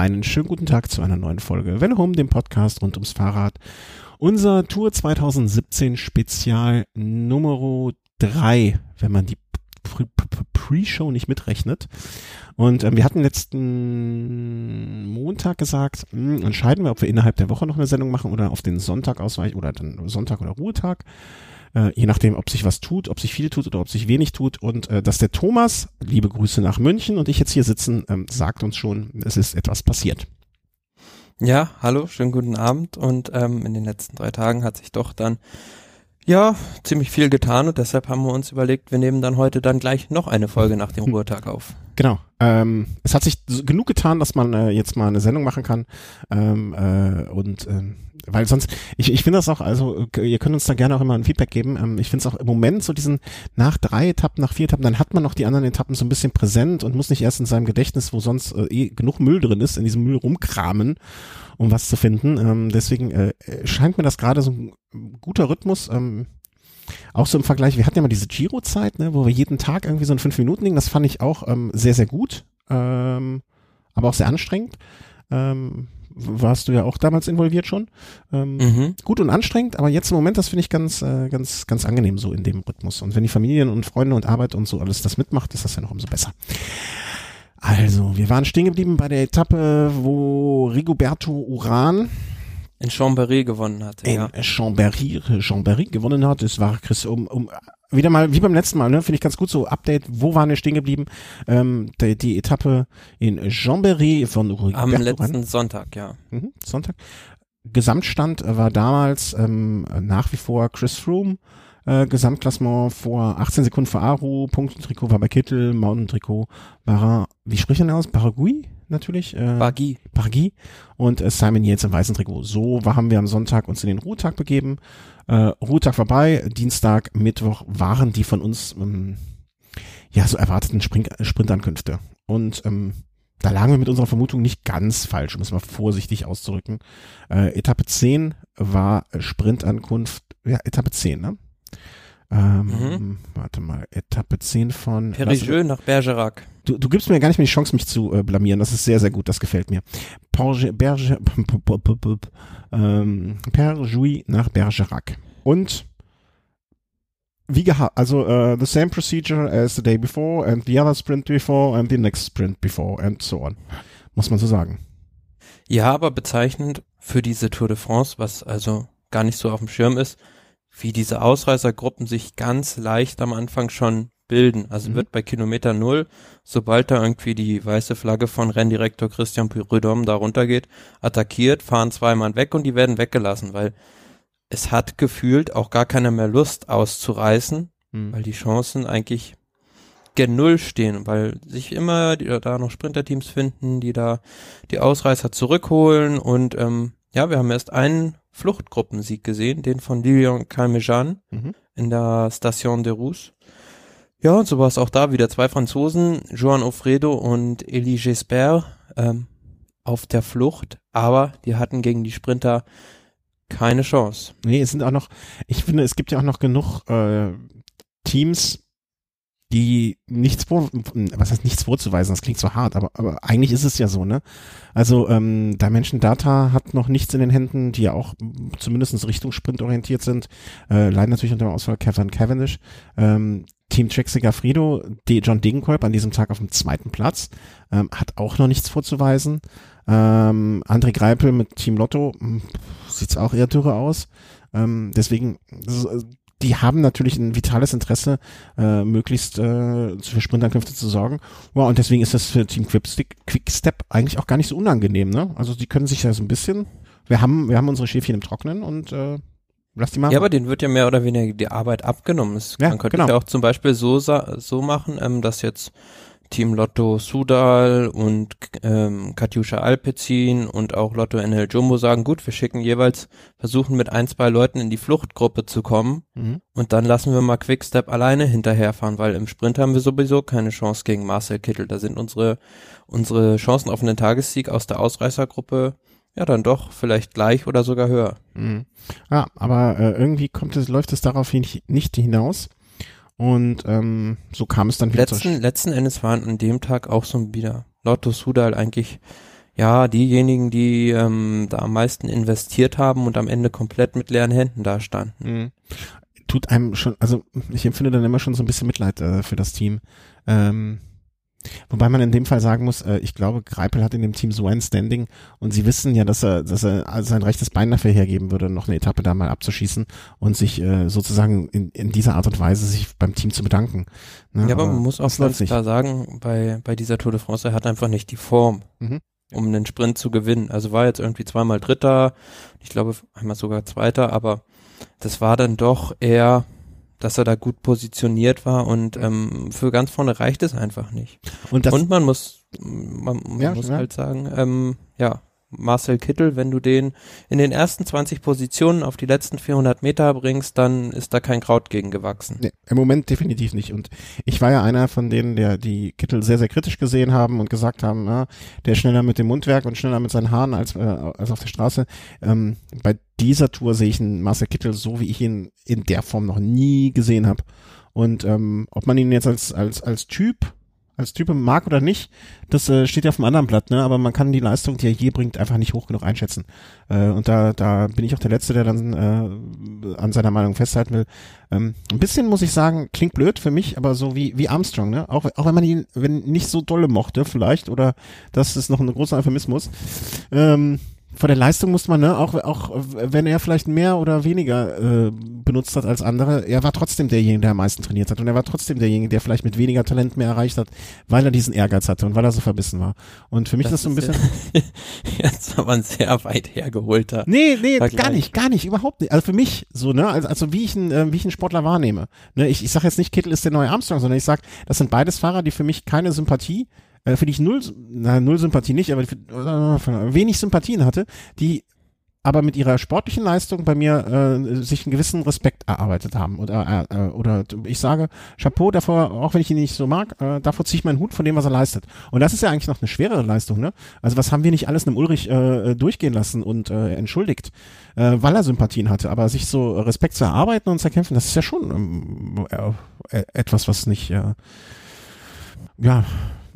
einen schönen guten Tag zu einer neuen Folge Welle Home, dem Podcast rund ums Fahrrad. Unser Tour 2017 Spezial Nummer 3, wenn man die Pre-Show nicht mitrechnet. Und ähm, wir hatten letzten Montag gesagt, mh, hm, entscheiden wir, ob wir innerhalb der Woche noch eine Sendung machen oder auf den Sonntag ausweichen oder dann Sonntag oder Ruhetag. Äh, je nachdem, ob sich was tut, ob sich viel tut oder ob sich wenig tut. Und äh, dass der Thomas, liebe Grüße nach München und ich jetzt hier sitzen, ähm, sagt uns schon, es ist etwas passiert. Ja, hallo, schönen guten Abend. Und ähm, in den letzten drei Tagen hat sich doch dann ja, ziemlich viel getan und deshalb haben wir uns überlegt, wir nehmen dann heute dann gleich noch eine Folge nach dem hm. Ruhetag auf. Genau. Ähm, es hat sich genug getan, dass man äh, jetzt mal eine Sendung machen kann. Ähm, äh, und ähm, weil sonst, ich, ich finde das auch, also ihr könnt uns da gerne auch immer ein Feedback geben. Ähm, ich finde es auch im Moment so diesen nach drei Etappen, nach vier Etappen, dann hat man noch die anderen Etappen so ein bisschen präsent und muss nicht erst in seinem Gedächtnis, wo sonst äh, eh genug Müll drin ist, in diesem Müll rumkramen, um was zu finden. Ähm, deswegen äh, scheint mir das gerade so ein guter Rhythmus. Ähm, auch so im Vergleich, wir hatten ja mal diese Giro-Zeit, ne, wo wir jeden Tag irgendwie so ein fünf Minuten Ding, das fand ich auch ähm, sehr, sehr gut, ähm, aber auch sehr anstrengend. Ähm, warst du ja auch damals involviert schon. Ähm, mhm. Gut und anstrengend, aber jetzt im Moment, das finde ich ganz, äh, ganz, ganz angenehm so in dem Rhythmus. Und wenn die Familien und Freunde und Arbeit und so alles das mitmacht, ist das ja noch umso besser. Also, wir waren stehen geblieben bei der Etappe, wo Rigoberto Uran in Chambéry gewonnen hat. In ja. Chambéry, Chambéry gewonnen hat. Es war Chris um, um wieder mal wie beim letzten Mal, ne, finde ich ganz gut so Update. Wo waren wir stehen geblieben? Ähm, die, die Etappe in Chambéry von Rigoberto Am letzten Sonntag, ja. Mhm, Sonntag. Gesamtstand war damals ähm, nach wie vor Chris Froome äh, Gesamtklassement vor 18 Sekunden vor Aru, Punktentrikot war bei Kittel, Mountain-Trikot war, wie spricht er aus? Baragui natürlich? Äh, Bargi. Bargi und äh, Simon Yates im weißen Trikot. So haben wir am Sonntag uns in den Ruhetag begeben. Äh, Ruhetag vorbei, Dienstag, Mittwoch waren die von uns ähm, ja so erwarteten Spring Sprintankünfte. Und ähm, da lagen wir mit unserer Vermutung nicht ganz falsch, um es mal vorsichtig auszudrücken. Äh, Etappe 10 war Sprintankunft, ja, Etappe 10, ne? Ähm, mhm. Warte mal, Etappe 10 von Perigeux nach Bergerac. Du, du gibst mir gar nicht mehr die Chance, mich zu äh, blamieren. Das ist sehr, sehr gut. Das gefällt mir. Porge, Berge, ähm, Perjouy nach Bergerac. Und wie gehabt, also uh, the same procedure as the day before and the other sprint before and the next sprint before and so on. Muss man so sagen. Ja, aber bezeichnend für diese Tour de France, was also gar nicht so auf dem Schirm ist, wie diese Ausreißergruppen sich ganz leicht am Anfang schon bilden. Also mhm. wird bei Kilometer Null, sobald da irgendwie die weiße Flagge von Renndirektor Christian Prudhomme da runtergeht, attackiert, fahren zwei Mann weg und die werden weggelassen, weil es hat gefühlt auch gar keiner mehr Lust auszureißen, mhm. weil die Chancen eigentlich gen Null stehen, weil sich immer die, da noch Sprinterteams finden, die da die Ausreißer zurückholen und ähm, ja, wir haben erst einen Fluchtgruppensieg gesehen, den von Lilian Calmejean mhm. in der Station de Rousse. Ja, und so war es auch da wieder zwei Franzosen, Joan Ofredo und Elie Gisbert, ähm, auf der Flucht, aber die hatten gegen die Sprinter keine Chance. Nee, es sind auch noch, ich finde, es gibt ja auch noch genug äh, Teams, die nichts vor, was heißt nichts vorzuweisen, das klingt so hart, aber, aber eigentlich ist es ja so, ne? Also ähm, Dimension Data hat noch nichts in den Händen, die ja auch zumindest Richtung Sprint orientiert sind, äh, leiden natürlich unter dem Ausfall Kevin Cavendish. Ähm, Team Trixie Frido, die John Degenkolb an diesem Tag auf dem zweiten Platz, ähm, hat auch noch nichts vorzuweisen. Ähm, André Greipel mit Team Lotto hm, sieht's auch eher dürre aus. Ähm, deswegen, die haben natürlich ein vitales Interesse, äh, möglichst äh, für Sprintankünfte zu sorgen. Ja, und deswegen ist das für Team Quickstep eigentlich auch gar nicht so unangenehm. Ne? Also die können sich ja so ein bisschen, wir haben, wir haben unsere Schäfchen im Trocknen und äh, lass die machen. Ja, aber denen wird ja mehr oder weniger die Arbeit abgenommen. Es, ja, man könnte genau. ja auch zum Beispiel so, so machen, ähm, dass jetzt Team Lotto Sudal und ähm, Katjuscha Alpezin und auch Lotto NL Jumbo sagen, gut, wir schicken jeweils, versuchen mit ein, zwei Leuten in die Fluchtgruppe zu kommen mhm. und dann lassen wir mal Quickstep alleine hinterherfahren, weil im Sprint haben wir sowieso keine Chance gegen Marcel Kittel. Da sind unsere, unsere Chancen auf einen Tagessieg aus der Ausreißergruppe ja dann doch vielleicht gleich oder sogar höher. Mhm. Ja, aber äh, irgendwie kommt es, läuft es darauf nicht hinaus. Und ähm, so kam es dann wieder letzten, letzten Endes waren an dem Tag auch so wieder Lotto Sudal eigentlich ja, diejenigen, die ähm, da am meisten investiert haben und am Ende komplett mit leeren Händen dastanden. Mhm. Tut einem schon, also ich empfinde dann immer schon so ein bisschen Mitleid äh, für das Team. Ähm, Wobei man in dem Fall sagen muss, äh, ich glaube, Greipel hat in dem Team so ein Standing und sie wissen ja, dass er, dass er sein rechtes Bein dafür hergeben würde, noch eine Etappe da mal abzuschießen und sich äh, sozusagen in, in dieser Art und Weise sich beim Team zu bedanken. Ne? Ja, aber, aber man muss auch ganz klar sagen, bei, bei dieser Tour de France, er hat einfach nicht die Form. Mhm um einen Sprint zu gewinnen. Also war jetzt irgendwie zweimal Dritter, ich glaube einmal sogar Zweiter, aber das war dann doch eher dass er da gut positioniert war und ähm, für ganz vorne reicht es einfach nicht. Und, das, und man muss, man, man ja, muss ja. halt sagen, ähm, ja, Marcel Kittel, wenn du den in den ersten 20 Positionen auf die letzten 400 Meter bringst, dann ist da kein Kraut gegen gewachsen. Nee, Im Moment definitiv nicht. Und ich war ja einer von denen, der die Kittel sehr, sehr kritisch gesehen haben und gesagt haben, na, der ist schneller mit dem Mundwerk und schneller mit seinen Haaren als, äh, als auf der Straße. Ähm, bei dieser Tour sehe ich einen Marcel Kittel so, wie ich ihn in der Form noch nie gesehen habe. Und ähm, ob man ihn jetzt als, als, als Typ als Typ mag oder nicht, das äh, steht ja auf dem anderen Blatt, ne? Aber man kann die Leistung, die er je bringt, einfach nicht hoch genug einschätzen. Äh, und da, da bin ich auch der Letzte, der dann äh, an seiner Meinung festhalten will. Ähm, ein bisschen muss ich sagen, klingt blöd für mich, aber so wie wie Armstrong, ne? Auch auch wenn man ihn, wenn nicht so dolle mochte, vielleicht oder das ist noch ein großer Euphemismus. Ähm, vor der Leistung muss man, ne, auch, auch wenn er vielleicht mehr oder weniger äh, benutzt hat als andere, er war trotzdem derjenige, der am meisten trainiert hat und er war trotzdem derjenige, der vielleicht mit weniger Talent mehr erreicht hat, weil er diesen Ehrgeiz hatte und weil er so verbissen war. Und für mich das ist das so ein bisschen. Jetzt aber ein sehr weit hergeholter. Nee, nee, Vergleich. gar nicht, gar nicht, überhaupt nicht. Also für mich so, ne, also, also wie ich einen, äh, wie ich einen Sportler wahrnehme. Ne, ich, ich sage jetzt nicht, Kittel ist der neue Armstrong, sondern ich sag, das sind beides Fahrer, die für mich keine Sympathie äh, für die ich null, na, null Sympathie nicht, aber für, äh, wenig Sympathien hatte, die aber mit ihrer sportlichen Leistung bei mir äh, sich einen gewissen Respekt erarbeitet haben. Oder, äh, äh, oder ich sage, Chapeau davor, auch wenn ich ihn nicht so mag, äh, davor ziehe ich meinen Hut von dem, was er leistet. Und das ist ja eigentlich noch eine schwerere Leistung, ne? Also was haben wir nicht alles einem Ulrich äh, durchgehen lassen und äh, entschuldigt, äh, weil er Sympathien hatte. Aber sich so Respekt zu erarbeiten und zu erkämpfen, das ist ja schon ähm, äh, etwas, was nicht, äh, ja,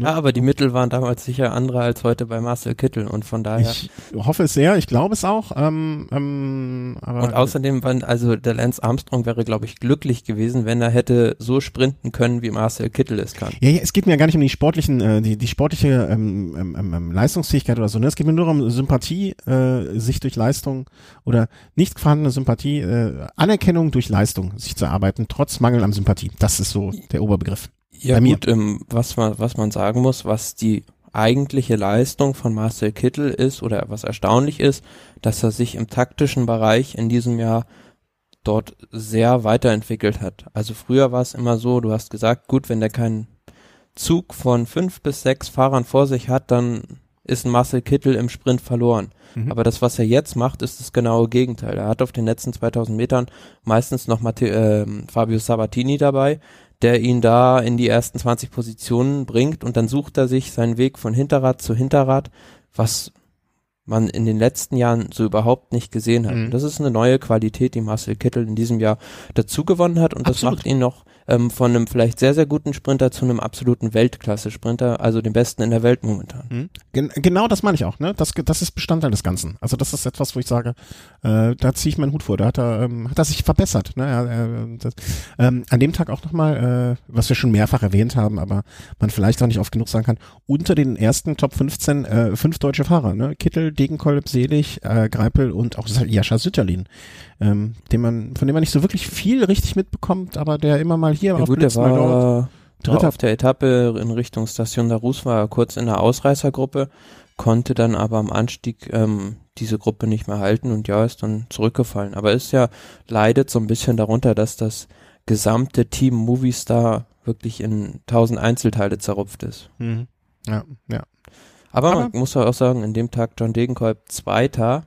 Ne? Ja, aber die Mittel waren damals sicher andere als heute bei Marcel Kittel und von daher. Ich hoffe es sehr, ich glaube es auch. Ähm, ähm, aber und außerdem, waren, also der Lance Armstrong wäre, glaube ich, glücklich gewesen, wenn er hätte so sprinten können, wie Marcel Kittel es kann. Ja, ja es geht mir ja gar nicht um die sportlichen, äh, die, die sportliche ähm, ähm, ähm, ähm, Leistungsfähigkeit oder so. Ne? Es geht mir nur um Sympathie, äh, sich durch Leistung oder nicht vorhandene Sympathie, äh, Anerkennung durch Leistung sich zu erarbeiten, trotz Mangel an Sympathie. Das ist so der Oberbegriff. Ja gut, ähm, was man was man sagen muss, was die eigentliche Leistung von Marcel Kittel ist oder was erstaunlich ist, dass er sich im taktischen Bereich in diesem Jahr dort sehr weiterentwickelt hat. Also früher war es immer so, du hast gesagt, gut, wenn der keinen Zug von fünf bis sechs Fahrern vor sich hat, dann ist ein Marcel Kittel im Sprint verloren. Mhm. Aber das, was er jetzt macht, ist das genaue Gegenteil. Er hat auf den letzten 2000 Metern meistens noch Matte äh, Fabio Sabatini dabei, der ihn da in die ersten 20 Positionen bringt und dann sucht er sich seinen Weg von Hinterrad zu Hinterrad, was man in den letzten Jahren so überhaupt nicht gesehen hat. Mhm. Das ist eine neue Qualität, die Marcel Kittel in diesem Jahr dazu gewonnen hat und Absolut. das macht ihn noch ähm, von einem vielleicht sehr, sehr guten Sprinter zu einem absoluten Weltklasse-Sprinter, also dem besten in der Welt momentan. Mhm. Gen genau das meine ich auch, ne? Das, das ist Bestandteil des Ganzen. Also das ist etwas, wo ich sage, äh, da ziehe ich meinen Hut vor. Da hat er, ähm, hat er sich verbessert. Ne? Er, das, ähm, an dem Tag auch nochmal, äh, was wir schon mehrfach erwähnt haben, aber man vielleicht auch nicht oft genug sagen kann, unter den ersten Top 15 äh, fünf deutsche Fahrer, ne? Kittel, Degenkolb, Selig, äh, Greipel und auch Jascha Sütterlin ähm, den man, von dem man nicht so wirklich viel richtig mitbekommt, aber der immer mal hier ja, auf gut, der war dort. Dritter auf der Etappe in Richtung Station Darus war er kurz in der Ausreißergruppe, konnte dann aber am Anstieg ähm, diese Gruppe nicht mehr halten und ja, ist dann zurückgefallen. Aber ist ja, leidet so ein bisschen darunter, dass das gesamte Team Movistar wirklich in tausend Einzelteile zerrupft ist. Mhm. Ja, ja. Aber, aber man muss auch sagen, in dem Tag John Degenkolb Zweiter,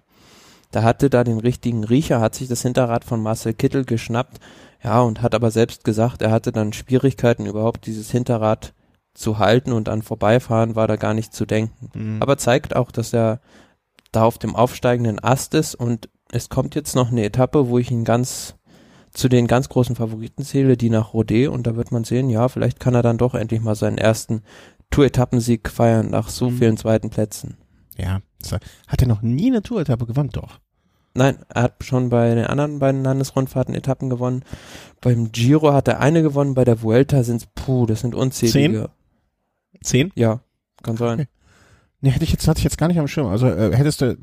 da hatte da den richtigen Riecher, hat sich das Hinterrad von Marcel Kittel geschnappt, ja, und hat aber selbst gesagt, er hatte dann Schwierigkeiten überhaupt dieses Hinterrad zu halten und an Vorbeifahren war da gar nicht zu denken. Mhm. Aber zeigt auch, dass er da auf dem aufsteigenden Ast ist und es kommt jetzt noch eine Etappe, wo ich ihn ganz zu den ganz großen Favoriten zähle, die nach Rodé und da wird man sehen, ja, vielleicht kann er dann doch endlich mal seinen ersten Tour-Etappensieg feiern nach so mhm. vielen zweiten Plätzen. Ja, hat er noch nie eine Tour-Etappe gewonnen, doch. Nein, er hat schon bei den anderen beiden Landesrundfahrten Etappen gewonnen. Beim Giro hat er eine gewonnen, bei der Vuelta sind es, puh, das sind unzählige. Zehn? Ja, kann sein. Okay. Nee, hätte ich jetzt, hatte ich jetzt gar nicht am Schirm. Also äh, hättest du,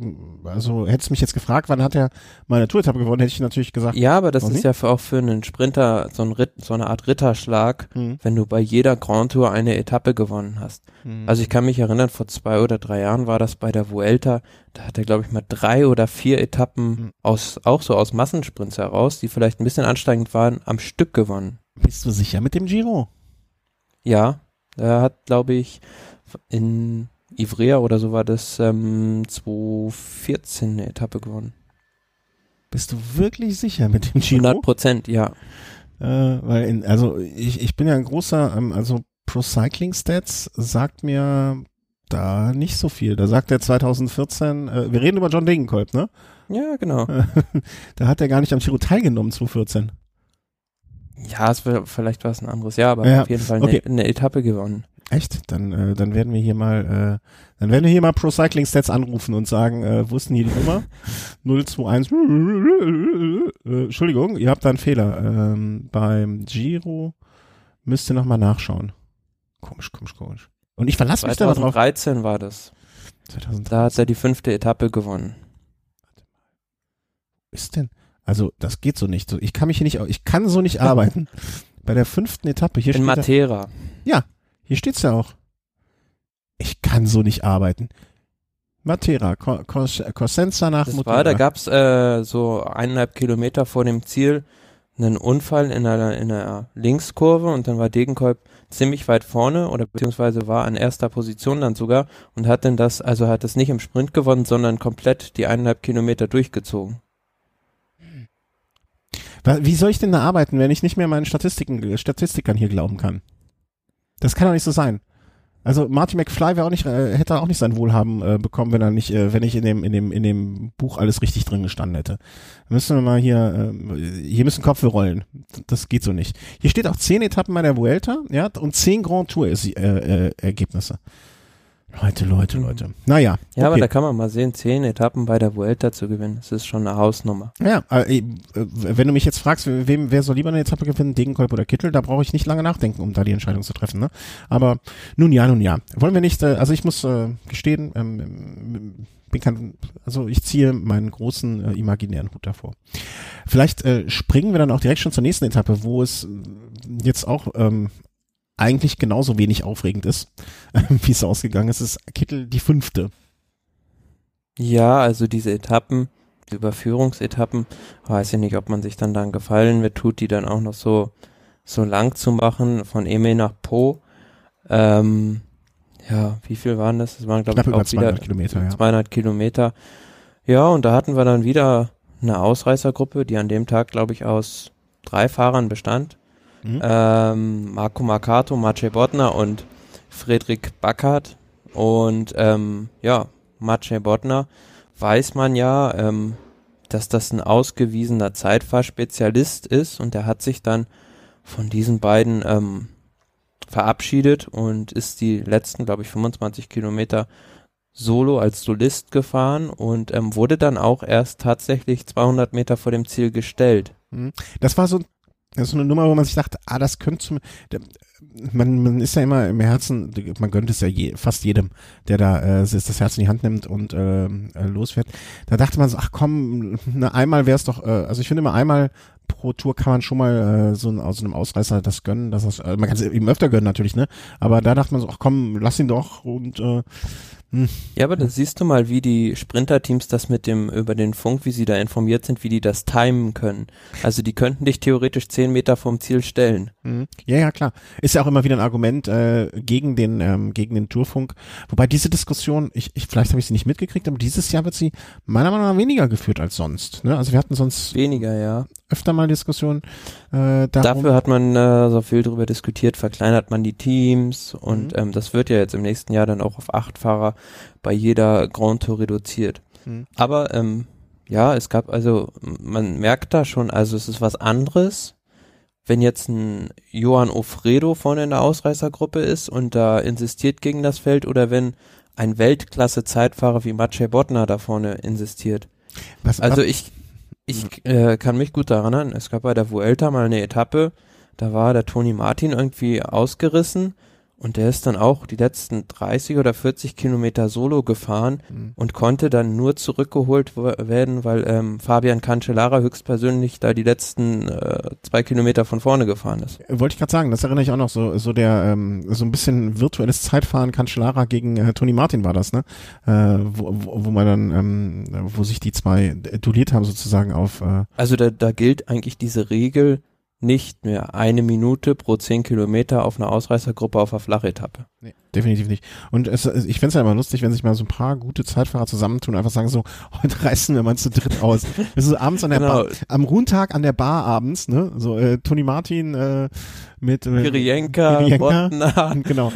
also hättest du mich jetzt gefragt, wann hat er mal eine Tour-Etappe gewonnen, hätte ich natürlich gesagt. Ja, aber das ist nicht? ja für, auch für einen Sprinter so, ein Ritt, so eine Art Ritterschlag, Mhm. wenn du bei jeder Grand Tour eine Etappe gewonnen hast. Mhm. Also ich kann mich erinnern, vor zwei oder drei Jahren war das bei der Vuelta, da hat er glaube ich mal drei oder vier Etappen Mhm. aus, auch so aus Massensprints heraus, die vielleicht ein bisschen ansteigend waren, am Stück gewonnen. Bist du sicher mit dem Giro? Ja, er hat glaube ich in Ivrea oder so war das ähm, 2014 eine Etappe gewonnen. Bist du wirklich sicher mit dem Giro? 100 Prozent, ja. Äh, weil in, also ich, ich bin ja ein großer, ähm, also Pro Cycling Stats sagt mir da nicht so viel. Da sagt er 2014, äh, wir reden über John Degenkolb, ne? Ja, genau. da hat er gar nicht am Giro teilgenommen 2014. Ja, es wär, vielleicht war es ein anderes Jahr, aber Ja, auf jeden Fall okay. eine, eine Etappe gewonnen. Echt? Dann, äh, dann werden wir hier mal, äh, dann werden wir hier mal Pro Cycling Stats anrufen und sagen, äh, wo ist denn hier die Nummer? 021. Äh, Entschuldigung, ihr habt da einen Fehler. Ähm, beim Giro müsst ihr nochmal nachschauen. Komisch, komisch, komisch. Und ich verlasse mich da drauf. 2013 war das. 2003 Da hat er die fünfte Etappe gewonnen. ist denn? Also, das geht so nicht. Ich kann mich hier nicht, ich kann so nicht arbeiten. Bei der fünften Etappe, hier In steht, da, Matera. Hier steht's ja auch. Ich kann so nicht arbeiten. Matera, Co- Cos- Cosenza nach Das Motera. war, da gab's äh, so eineinhalb Kilometer vor dem Ziel einen Unfall in einer, in einer Linkskurve und dann war Degenkolb ziemlich weit vorne oder beziehungsweise war an erster Position dann sogar und hat denn das, also hat das nicht im Sprint gewonnen, sondern komplett die eineinhalb Kilometer durchgezogen. Wie soll ich denn da arbeiten, wenn ich nicht mehr meinen Statistiken, Statistikern hier glauben kann? Das kann doch nicht so sein. Also Marty McFly wäre auch nicht, äh, hätte auch nicht sein Wohlhaben äh, bekommen, wenn er nicht, äh, wenn ich in dem, in dem, in dem Buch alles richtig drin gestanden hätte. Müssen wir mal hier, äh, hier müssen Kopf rollen. Das geht so nicht. Hier steht auch zehn Etappen bei der Vuelta, ja, und zehn Grand Tour äh, äh, Ergebnisse. Leute, Leute, Leute. Naja. Ja, aber okay. da kann man mal sehen, zehn Etappen bei der Vuelta zu gewinnen, das ist schon eine Hausnummer. Ja, äh, äh, wenn du mich jetzt fragst, wem, wer soll lieber eine Etappe gewinnen, Degenkolb oder Kittel, da brauche ich nicht lange nachdenken, um da die Entscheidung zu treffen. Ne? Aber nun ja, nun ja. Wollen wir nicht, äh, also ich muss äh, gestehen, ähm, ähm, bin kein, also ich ziehe meinen großen äh, imaginären Hut davor. Vielleicht äh, springen wir dann auch direkt schon zur nächsten Etappe, wo es äh, jetzt auch ähm, eigentlich genauso wenig aufregend ist, wie es ausgegangen ist. Ist Kittel die fünfte. Ja, also diese Etappen, die Überführungsetappen, weiß ich nicht, ob man sich dann dann gefallen wird, tut die dann auch noch so, so lang zu machen, von Eme nach Po. Ähm, ja, wie viel waren das? Das waren, glaube ich, auch wieder 200 Kilometer, ja. 200 Kilometer. Ja, und da hatten wir dann wieder eine Ausreißergruppe, die an dem Tag, glaube ich, aus drei Fahrern bestand. Mhm. Ähm, Marco Marcato, Maciej Bodnar und Friedrich Backert. Und ähm, ja, Maciej Bodnar weiß man ja, ähm, dass das ein ausgewiesener Zeitfahrspezialist ist und er hat sich dann von diesen beiden ähm, verabschiedet und ist die letzten, glaube ich, 25 Kilometer solo als Solist gefahren und ähm, wurde dann auch erst tatsächlich 200 Meter vor dem Ziel gestellt. Mhm. Das war so, das ist eine Nummer, wo man sich dachte, ah, das könnte zum, man, man ist ja immer im Herzen, man gönnt es ja je, fast jedem, der da äh, das Herz in die Hand nimmt und äh, äh, losfährt. Da dachte man so, ach komm, ne, einmal wäre es doch, äh, also ich finde immer einmal pro Tour kann man schon mal äh, so ein, aus einem Ausreißer das gönnen, dass das, äh, man kann es ihm öfter gönnen natürlich, ne? Aber da dachte man so, ach komm, lass ihn doch und äh, Ja, aber da siehst du mal, wie die Sprinterteams das mit dem, über den Funk, wie sie da informiert sind, wie die das timen können. Also die könnten dich theoretisch 10 Meter vom Ziel stellen. Mhm. Ja, ja, klar. Ist ja auch immer wieder ein Argument äh, gegen den ähm, gegen den Tourfunk. Wobei diese Diskussion, ich, ich vielleicht habe ich sie nicht mitgekriegt, aber dieses Jahr wird sie meiner Meinung nach weniger geführt als sonst. Ne? Also wir hatten sonst Weniger, ja. öfter mal Diskussionen äh, darum. Dafür hat man äh, so viel drüber diskutiert, verkleinert man die Teams und Mhm. ähm, das wird ja jetzt im nächsten Jahr dann auch auf acht Fahrer bei jeder Grand Tour reduziert. Mhm. Aber ähm, ja, es gab also, man merkt da schon, also es ist was anderes, wenn jetzt ein Johann Ofredo vorne in der Ausreißergruppe ist und da insistiert gegen das Feld oder wenn ein Weltklasse-Zeitfahrer wie Maciej Bodnar da vorne insistiert. Was, Also ich, ich äh, kann mich gut daran erinnern, es gab bei der Vuelta mal eine Etappe, da war der Toni Martin irgendwie ausgerissen und der ist dann auch die letzten 30 oder 40 Kilometer solo gefahren Mhm. und konnte dann nur zurückgeholt werden, weil ähm, Fabian Cancellara höchstpersönlich da die letzten äh, zwei Kilometer von vorne gefahren ist. Wollte ich gerade sagen, das erinnere ich auch noch so, so der, ähm, so ein bisschen virtuelles Zeitfahren Cancellara gegen äh, Toni Martin war das, ne? Äh, wo, wo, wo man dann, ähm, wo sich die zwei duelliert haben sozusagen auf, äh, Also da, da gilt eigentlich diese Regel nicht mehr eine Minute pro zehn Kilometer auf einer Ausreißergruppe auf einer Flachetappe. Nee, definitiv nicht. Und es, es- ich find's ja immer lustig, wenn sich mal so ein paar gute Zeitfahrer zusammentun und einfach sagen so, heute reißen wir mal zu dritt aus. Das ist abends an der Genau. Bar, am Ruhentag an der Bar abends, ne? So äh, Toni Martin äh, mit äh, Kirienka, Kirienka. Bodnar Genau.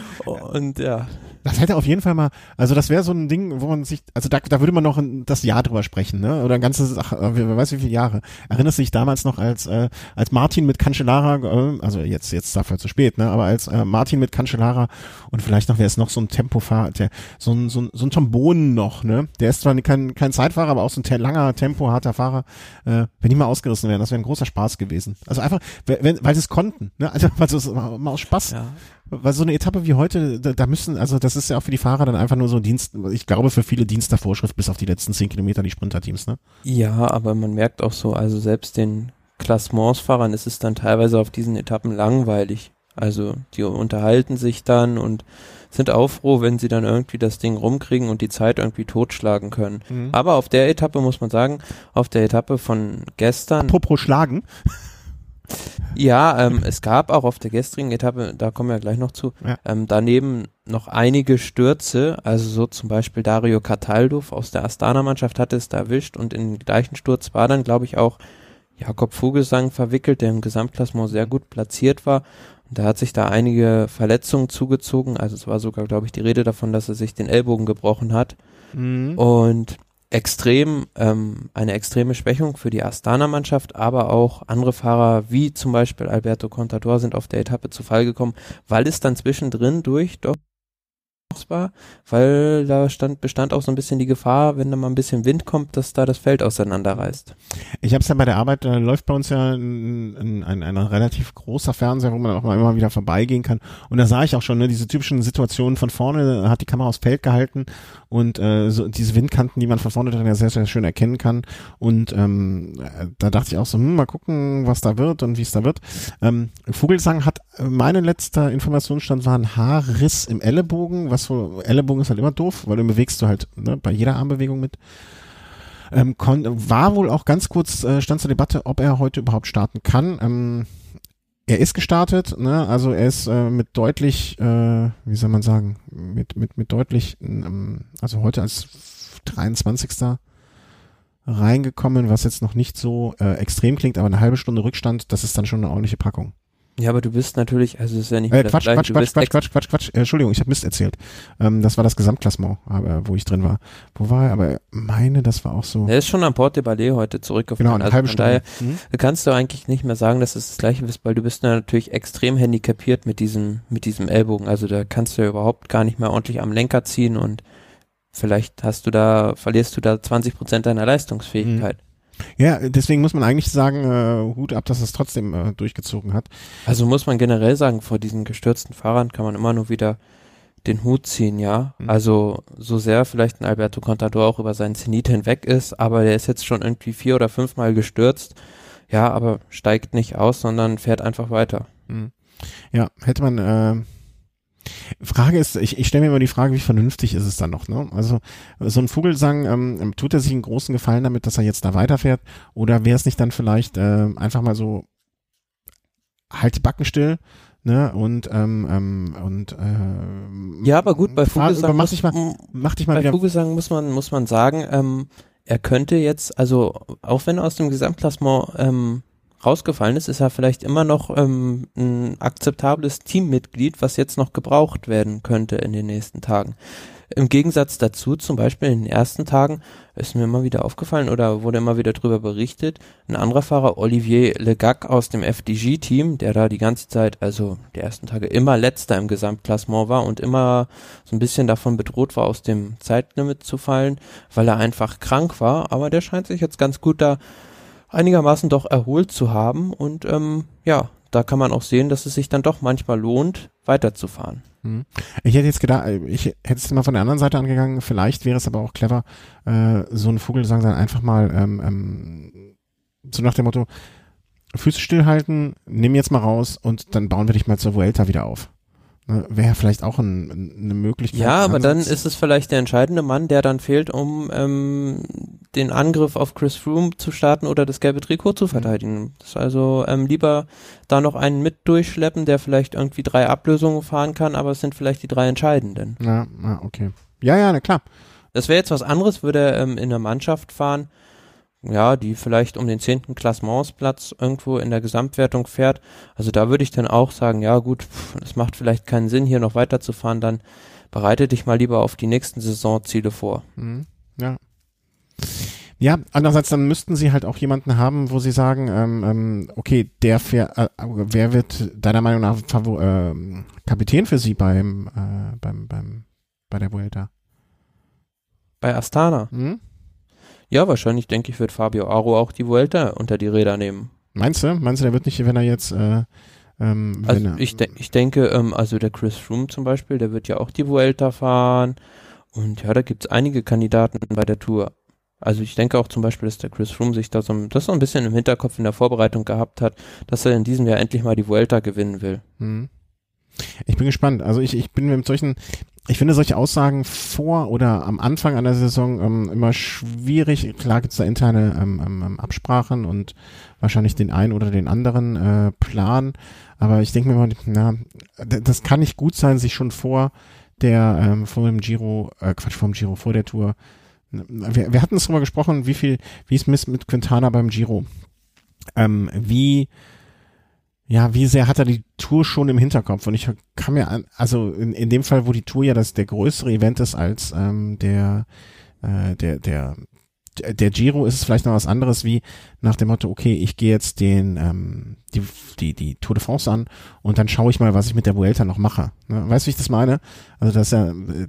und ja. Das hätte auf jeden Fall mal, also das wäre so ein Ding, wo man sich, also da, da würde man noch ein, das Jahr drüber sprechen, ne? Oder ein ganzes, ach, wer wer weiß wie viele Jahre. Erinnerst du dich damals noch, als äh, als Martin mit Cancellara, äh, also jetzt jetzt dafür zu spät, ne? Aber als äh, Martin mit Cancellara und vielleicht noch, wer ist noch so ein Tempofahrer, der so ein so ein, so ein Tom Bohnen noch, ne? Der ist zwar kein kein Zeitfahrer, aber auch so ein langer tempoharter Fahrer. Äh, wenn die mal ausgerissen wären, das wäre ein großer Spaß gewesen. Also einfach, wenn, weil sie es konnten, ne? Also weil es mal aus Spaß ja. Weil so eine Etappe wie heute, da, da müssen, also das ist ja auch für die Fahrer dann einfach nur so Dienst, ich glaube für viele Dienst der Vorschrift bis auf die letzten zehn Kilometer die Sprinterteams, ne? Ja, aber man merkt auch so, also selbst den Klassementsfahrern ist es dann teilweise auf diesen Etappen langweilig. Also die unterhalten sich dann und sind auch froh, wenn sie dann irgendwie das Ding rumkriegen und die Zeit irgendwie totschlagen können. Aber auf der Etappe muss man sagen, auf der Etappe von gestern, Apropos Schlagen, ja, ähm, es gab auch auf der gestrigen Etappe, da kommen wir gleich noch zu, Ja. ähm, daneben noch einige Stürze, also so zum Beispiel Dario Cataldo aus der Astana-Mannschaft hatte es da erwischt und in den gleichen Sturz war dann, glaube ich, auch Jakob Vogelsang verwickelt, der im Gesamtklassement sehr gut platziert war. Und da hat sich da einige Verletzungen zugezogen, also es war sogar, glaube ich, die Rede davon, dass er sich den Ellbogen gebrochen hat. Mhm. Und extrem, ähm, eine extreme Schwächung für die Astana-Mannschaft, aber auch andere Fahrer wie zum Beispiel Alberto Contador sind auf der Etappe zu Fall gekommen, weil es dann zwischendrin durch doch war, weil da stand, bestand auch so ein bisschen die Gefahr, wenn da mal ein bisschen Wind kommt, dass da das Feld auseinanderreißt. Ich habe es ja bei der Arbeit, da läuft bei uns ja ein, ein, ein, ein relativ großer Fernseher, wo man auch mal immer wieder vorbeigehen kann. Und da sah ich auch schon, ne, diese typischen Situationen von vorne, hat die Kamera aufs Feld gehalten und äh, so diese Windkanten, die man von vorne dann ja sehr, sehr schön erkennen kann. Und ähm, äh, da dachte ich auch so, hm, mal gucken, was da wird und wie es da wird. Ähm, Vogelsang hat, meine letzter Informationsstand war ein Haarriss im Ellenbogen, was so, Ellenbogen ist halt immer doof, weil du bewegst du halt ne, bei jeder Armbewegung mit. Ähm, war wohl auch ganz kurz, äh, stand zur Debatte, ob er heute überhaupt starten kann. Ähm, er ist gestartet, ne? also er ist äh, mit deutlich, äh, wie soll man sagen, mit, mit, mit deutlich, ähm, also heute als 23. reingekommen, was jetzt noch nicht so äh, extrem klingt, aber eine halbe Stunde Rückstand, das ist dann schon eine ordentliche Packung. Ja, aber du bist natürlich, also es ist ja nicht Äh, mehr das Quatsch, Gleiche, Quatsch, Quatsch, Quatsch, Quatsch, Quatsch, Quatsch, äh, Entschuldigung, ich habe Mist erzählt. Ähm, das war das Gesamtklassement, aber, wo ich drin war. Wo war er? Aber meine, das war auch so. Er ist schon am Port de Ballet heute Genau, zurückgefahren. eine also halbe Stunde. daher Mhm. kannst du eigentlich nicht mehr sagen, dass es das gleiche ist, weil du bist da natürlich extrem handicapiert mit diesem, mit diesem Ellbogen. Also da kannst du ja überhaupt gar nicht mehr ordentlich am Lenker ziehen und vielleicht hast du da, verlierst du da 20 Prozent deiner Leistungsfähigkeit. Ja, deswegen muss man eigentlich sagen, äh, Hut ab, dass es trotzdem äh, durchgezogen hat. Also muss man generell sagen, vor diesen gestürzten Fahrern kann man immer nur wieder den Hut ziehen, ja. Mhm. Also so sehr vielleicht ein Alberto Contador auch über seinen Zenit hinweg ist, aber der ist jetzt schon irgendwie vier oder fünfmal gestürzt. Ja, aber steigt nicht aus, sondern fährt einfach weiter. Mhm. Ja, hätte man. Äh, Frage ist, ich, ich stelle mir immer die Frage, wie vernünftig ist es dann noch? Ne? Also so ein Vogelsang, ähm, tut er sich einen großen Gefallen damit, dass er jetzt da weiterfährt? Oder wäre es nicht dann vielleicht äh, einfach mal so halt die Backen still? Ne, und ähm, ähm, und äh, Ja, aber gut, bei Vogelsang, mach muss, dich mal, m- mach dich mal bei wieder Vogelsang muss man, muss man sagen, ähm, er könnte jetzt, also auch wenn er aus dem Gesamtklassement ähm, rausgefallen ist, ist er vielleicht immer noch ähm, ein akzeptables Teammitglied, was jetzt noch gebraucht werden könnte in den nächsten Tagen. Im Gegensatz dazu, zum Beispiel in den ersten Tagen, ist mir immer wieder aufgefallen oder wurde immer wieder drüber berichtet, ein anderer Fahrer, Olivier Legac aus dem FDG-Team, der da die ganze Zeit, also die ersten Tage immer letzter im Gesamtklassement war und immer so ein bisschen davon bedroht war, aus dem Zeitlimit zu fallen, weil er einfach krank war, aber der scheint sich jetzt ganz gut da einigermaßen doch erholt zu haben und ähm, ja, da kann man auch sehen, dass es sich dann doch manchmal lohnt, weiterzufahren. Hm. Ich hätte jetzt gedacht, ich hätte es mal von der anderen Seite angegangen, vielleicht wäre es aber auch clever, äh, so einen Vogel sagen dann einfach mal ähm, ähm, so nach dem Motto, Füße stillhalten, nimm jetzt mal raus und dann bauen wir dich mal zur Vuelta wieder auf. Ne, Wäre vielleicht auch ein, eine Möglichkeit. Ja, aber dann ist es vielleicht der entscheidende Mann, der dann fehlt, um ähm, den Angriff auf Chris Froome zu starten oder das gelbe Trikot zu verteidigen. Das ist also ähm, lieber da noch einen mit durchschleppen, der vielleicht irgendwie drei Ablösungen fahren kann, aber es sind vielleicht die drei entscheidenden. Ja, ah, okay. Ja, ja, na klar. Das wäre jetzt was anderes, würde er ähm, in der Mannschaft fahren, ja, die vielleicht um den zehnten Klassementsplatz irgendwo in der Gesamtwertung fährt. Also da würde ich dann auch sagen, ja gut, es macht vielleicht keinen Sinn, hier noch weiterzufahren, dann bereite dich mal lieber auf die nächsten Saisonziele vor. Mhm. Ja. Ja, andererseits dann müssten sie halt auch jemanden haben, wo sie sagen, ähm, ähm, okay, der fährt, äh, wer wird deiner Meinung nach Favor äh, Kapitän für sie beim, äh, beim, beim, bei der Vuelta? Bei Astana? Hm? Ja, wahrscheinlich denke ich, wird Fabio Aro auch die Vuelta unter die Räder nehmen. Meinst du? Meinst du, der wird nicht, wenn er jetzt, äh, ähm, Also er, ich, de ich denke, ähm, also der Chris Froome zum Beispiel, der wird ja auch die Vuelta fahren. Und ja, da gibt's einige Kandidaten bei der Tour. Also ich denke auch zum Beispiel, dass der Chris Froome sich da so, ein- das so ein bisschen im Hinterkopf in der Vorbereitung gehabt hat, dass er in diesem Jahr endlich mal die Vuelta gewinnen will. Hm. Ich bin gespannt. Also ich, ich bin mit solchen, ich finde solche Aussagen vor oder am Anfang einer Saison ähm, immer schwierig. Klar gibt's da interne ähm, ähm, Absprachen und wahrscheinlich den einen oder den anderen äh, Plan. Aber ich denke mir mal, na, das kann nicht gut sein, sich schon vor der, ähm, vor dem Giro, äh, Quatsch, vor dem Giro, vor der Tour. Wir, wir hatten es drüber gesprochen, wie viel, wie es mit Quintana beim Giro. Ähm, wie, ja, wie sehr hat er die Tour schon im Hinterkopf? Und ich kann mir, an, also in, in dem Fall, wo die Tour ja das der größere Event ist als ähm, der, äh, der, der, der Giro, ist es vielleicht noch was anderes wie nach dem Motto, okay, ich gehe jetzt den, ähm, die, die, die Tour de France an und dann schaue ich mal, was ich mit der Vuelta noch mache. Ne? Weißt du, wie ich das meine? Also das ist ja, äh,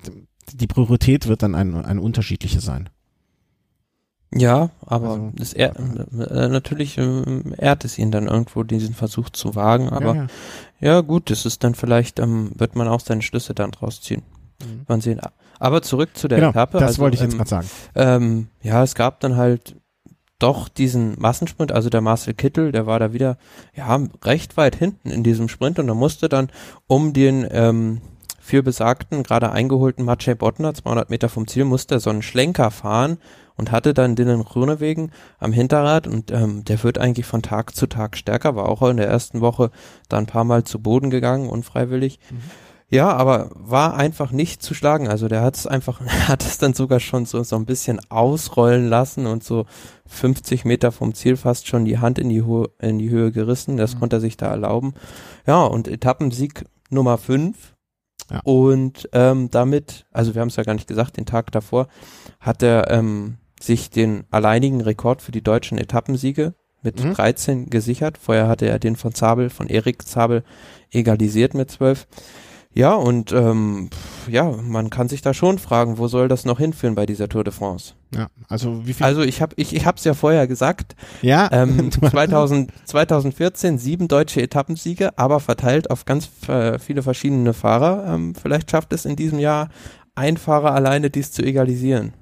die Priorität wird dann eine, eine unterschiedliche sein. Ja, aber Also, es ehr, äh, natürlich ähm, ehrt es ihn dann irgendwo, diesen Versuch zu wagen. Aber ja, ja, ja. gut, das ist dann vielleicht, ähm, wird man auch seine Schlüsse dann draus ziehen. Mhm. Man sehen. Aber zurück zu der Genau, Etappe. das also, wollte ich jetzt ähm, gerade sagen. Ähm, ja, es gab dann halt doch diesen Massensprint, also der Marcel Kittel, der war da wieder, ja, recht weit hinten in diesem Sprint und er musste dann um den ähm, viel besagten, gerade eingeholten Maciej Bottner, 200 Meter vom Ziel, musste er so einen Schlenker fahren und hatte dann Dylan Groenewegen am Hinterrad und ähm, der wird eigentlich von Tag zu Tag stärker, war auch in der ersten Woche da ein paar Mal zu Boden gegangen, unfreiwillig. Ja, aber war einfach nicht zu schlagen. Also der hat es einfach, hat es dann sogar schon so, so ein bisschen ausrollen lassen und so 50 Meter vom Ziel fast schon die Hand in die, Ho in die Höhe gerissen. Das Mhm. konnte er sich da erlauben. Ja, und Etappensieg Nummer 5. Ja. Und ähm, damit, also wir haben es ja gar nicht gesagt, den Tag davor hat er ähm, sich den alleinigen Rekord für die deutschen Etappensiege mit Mhm. 13 gesichert. Vorher hatte er den von Zabel, von Erik Zabel egalisiert mit 12. Ja, und ähm, ja, man kann sich da schon fragen, wo soll das noch hinführen bei dieser Tour de France? Ja, also wie viel? Also ich habe ich, ich hab's ja vorher gesagt, ja, ähm, du hast- 2000, 2014 sieben deutsche Etappensiege, aber verteilt auf ganz äh, viele verschiedene Fahrer. Ähm, vielleicht schafft es in diesem Jahr ein Fahrer alleine, dies zu egalisieren.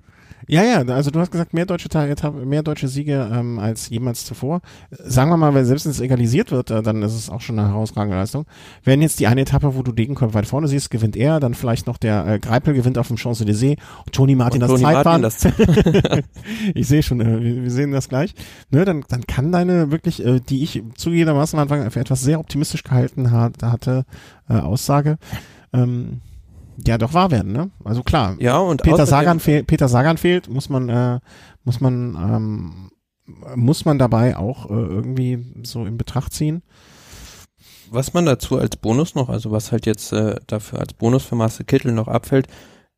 Ja, ja, also du hast gesagt, mehr deutsche Tage, mehr deutsche Siege ähm, als jemals zuvor. Sagen wir mal, wenn selbst wenn es egalisiert wird, äh, dann ist es auch schon eine herausragende Leistung. Wenn jetzt die eine Etappe, wo du Degenkolb weit vorne siehst, gewinnt er, dann vielleicht noch der äh, Greipel gewinnt auf dem Champs-Élysées, Toni Martin Und das Toni Zeitfahren. Martin das ich sehe schon, äh, wir, wir sehen das gleich. Ne, dann, dann kann deine wirklich, äh, die ich zugegebenermaßen am Anfang für etwas sehr optimistisch gehalten hat, hatte, äh, Aussage, ähm, ja doch wahr werden, ne? Also klar, Ja, und Peter Sagan, fehl, Peter Sagan fehlt, muss man, äh, muss man, ähm, muss man dabei auch äh, irgendwie so in Betracht ziehen. Was man dazu als Bonus noch, also was halt jetzt äh, dafür als Bonus für Marcel Kittel noch abfällt,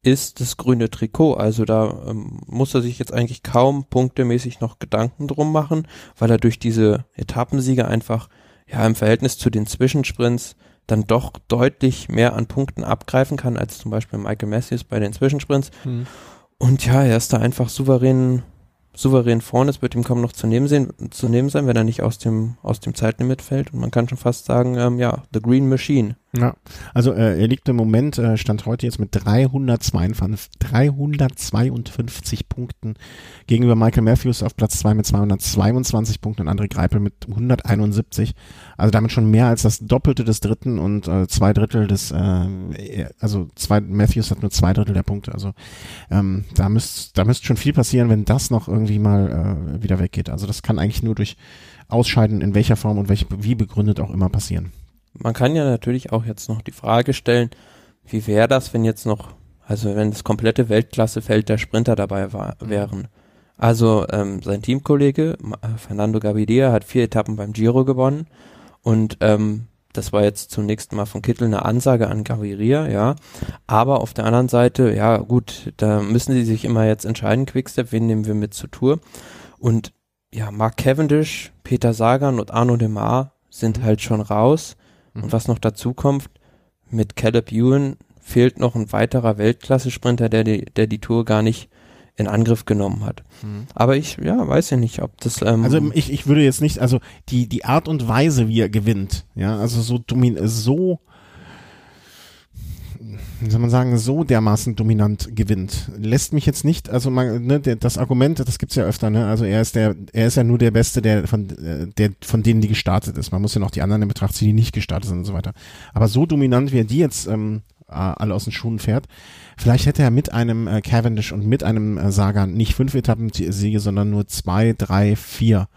ist das grüne Trikot. Also da ähm, muss er sich jetzt eigentlich kaum punktemäßig noch Gedanken drum machen, weil er durch diese Etappensiege einfach ja im Verhältnis zu den Zwischensprints dann doch deutlich mehr an Punkten abgreifen kann als zum Beispiel Michael Matthews bei den Zwischensprints. Mhm. Und ja, er ist da einfach souverän souverän vorne. Es wird ihm kaum noch zu nehmen, sehen, zu nehmen sein, wenn er nicht aus dem, aus dem Zeitlimit fällt. Und man kann schon fast sagen, ähm, ja, The Green Machine. Ja, also äh, er liegt im Moment, äh, stand heute jetzt mit 352, 352 Punkten gegenüber Michael Matthews auf Platz 2 mit 222 Punkten und André Greipel mit 171. Also damit schon mehr als das Doppelte des Dritten und äh, zwei Drittel des, äh, also zwei, Matthews hat nur zwei Drittel der Punkte. Also ähm, da müsste da müsste schon viel passieren, wenn das noch irgendwie mal äh, wieder weggeht. Also das kann eigentlich nur durch Ausscheiden in welcher Form und welche, wie begründet auch immer passieren. Man kann ja natürlich auch jetzt noch die Frage stellen, wie wäre das, wenn jetzt noch, also wenn das komplette Weltklassefeld der Sprinter dabei war, mhm. wären. Also ähm, sein Teamkollege äh, Fernando Gaviria hat vier Etappen beim Giro gewonnen und ähm, das war jetzt zunächst mal von Kittel eine Ansage an Gaviria, ja. Aber auf der anderen Seite, ja gut, da müssen sie sich immer jetzt entscheiden, Quickstep, wen nehmen wir mit zur Tour. Und ja, Mark Cavendish, Peter Sagan und Arno Demar sind halt schon raus. Und was noch dazu kommt, mit Caleb Ewan fehlt noch ein weiterer Weltklasse-Sprinter, der die, der die Tour gar nicht in Angriff genommen hat. Mhm. Aber ich, ja, weiß ja nicht, ob das. Ähm also ich, ich würde jetzt nicht, also die, die Art und Weise, wie er gewinnt, ja, also so domin so wie soll man sagen, so dermaßen dominant gewinnt. Lässt mich jetzt nicht, also man, ne, das Argument, das gibt's ja öfter, ne? Also er ist der, er ist ja nur der Beste, der von, äh, der von denen, die gestartet ist. Man muss ja noch die anderen in Betracht ziehen, die nicht gestartet sind und so weiter. Aber so dominant, wie er die jetzt ähm, alle aus den Schuhen fährt, vielleicht hätte er mit einem äh, Cavendish und mit einem äh, Sagan nicht fünf Etappen-Siege, sondern nur zwei, drei, vier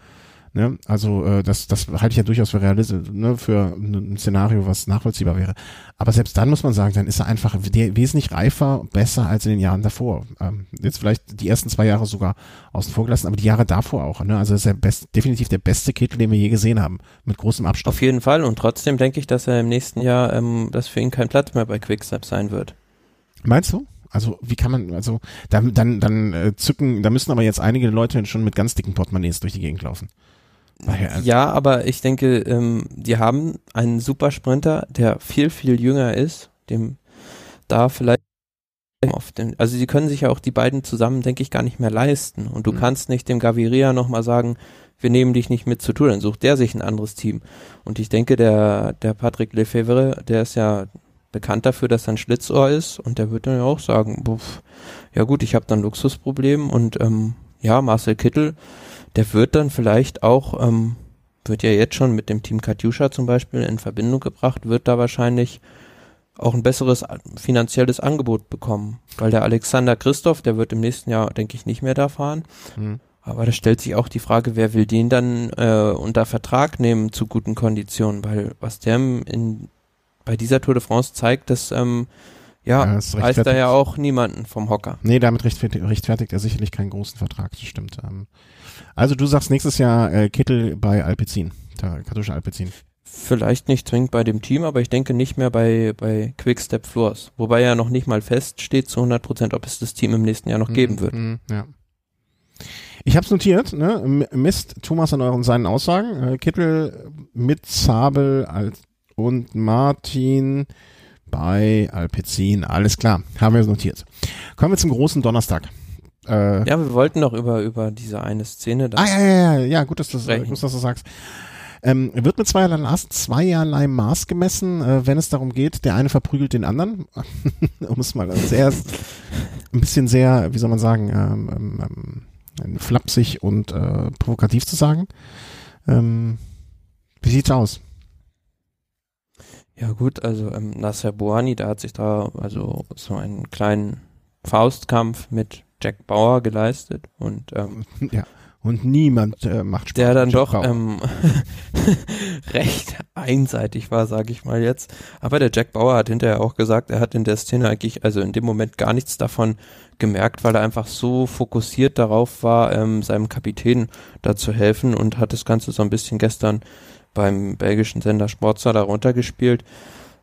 Ne? Also äh, das, das halte ich ja durchaus für realistisch, ne? für ein Szenario, was nachvollziehbar wäre. Aber selbst dann muss man sagen, dann ist er einfach wesentlich reifer, besser als in den Jahren davor. Ähm, jetzt vielleicht die ersten zwei Jahre sogar außen vor gelassen, aber die Jahre davor auch. Ne? Also ist er best, definitiv der beste Kittel, den wir je gesehen haben, mit großem Abstand. Auf jeden Fall und trotzdem denke ich, dass er im nächsten Jahr, ähm, dass für ihn kein Platz mehr bei Quickstep sein wird. Meinst du? Also wie kann man, also dann, dann, dann äh, zücken, da müssen aber jetzt einige Leute schon mit ganz dicken Portemonnaies durch die Gegend laufen. Ja, aber ich denke, ähm, die haben einen Supersprinter, der viel, viel jünger ist, dem da vielleicht auf den, also sie können sich ja auch die beiden zusammen, denke ich, gar nicht mehr leisten. Und du mhm. kannst nicht dem Gaviria nochmal sagen, wir nehmen dich nicht mit zu tun, dann sucht der sich ein anderes Team. Und ich denke, der, der Patrick Lefebvre, der ist ja bekannt dafür, dass er ein Schlitzohr ist und der wird dann ja auch sagen, buff, ja gut, ich habe dann Luxusproblem und ähm, ja, Marcel Kittel, der wird dann vielleicht auch, ähm, wird ja jetzt schon mit dem Team Katjuscha zum Beispiel in Verbindung gebracht, wird da wahrscheinlich auch ein besseres finanzielles Angebot bekommen. Weil der Alexander Christoph, der wird im nächsten Jahr, denke ich, nicht mehr da fahren. Mhm. Aber da stellt sich auch die Frage, wer will den dann äh, unter Vertrag nehmen zu guten Konditionen? Weil was der in, bei dieser Tour de France zeigt, dass ähm, ja, ja reißt da ja auch niemanden vom Hocker. Nee, damit rechtfertigt, rechtfertigt er sicherlich keinen großen Vertrag, das stimmt. Ähm, also du sagst nächstes Jahr äh, Kittel bei Alpecin, katholische Alpecin. Vielleicht nicht zwingend bei dem Team, aber ich denke nicht mehr bei, bei Quickstep Floors. Wobei ja noch nicht mal feststeht zu 100 Prozent, ob es das Team im nächsten Jahr noch geben mhm, wird. Mhm, ja. Ich habe es notiert, ne? misst Thomas an euren seinen Aussagen. Äh, Kittel mit Zabel und Martin bei Alpecin. Alles klar, haben wir es notiert. Kommen wir zum großen Donnerstag. Äh, ja, wir wollten noch über, über diese eine Szene. Ah, ja, ja, ja, ja, gut, dass, das, gut, dass du sagst. Ähm, wird mit zweierlei Maß, zweierlei Maß gemessen, äh, wenn es darum geht, der eine verprügelt den anderen, um es mal sehr, ein bisschen sehr, wie soll man sagen, ähm, ähm, ähm, flapsig und äh, provokativ zu sagen. Ähm, wie sieht's aus? Ja gut, also ähm, Nasser Boani, da hat sich da also so einen kleinen Faustkampf mit Jack Bauer geleistet und ähm, ja. Und niemand äh, macht Spaß. Der dann doch ähm, recht einseitig war, sage ich mal jetzt. Aber der Jack Bauer hat hinterher auch gesagt, er hat in der Szene eigentlich, also in dem Moment gar nichts davon gemerkt, weil er einfach so fokussiert darauf war, ähm, seinem Kapitän da zu helfen und hat das Ganze so ein bisschen gestern beim belgischen Sender Sportza da runtergespielt.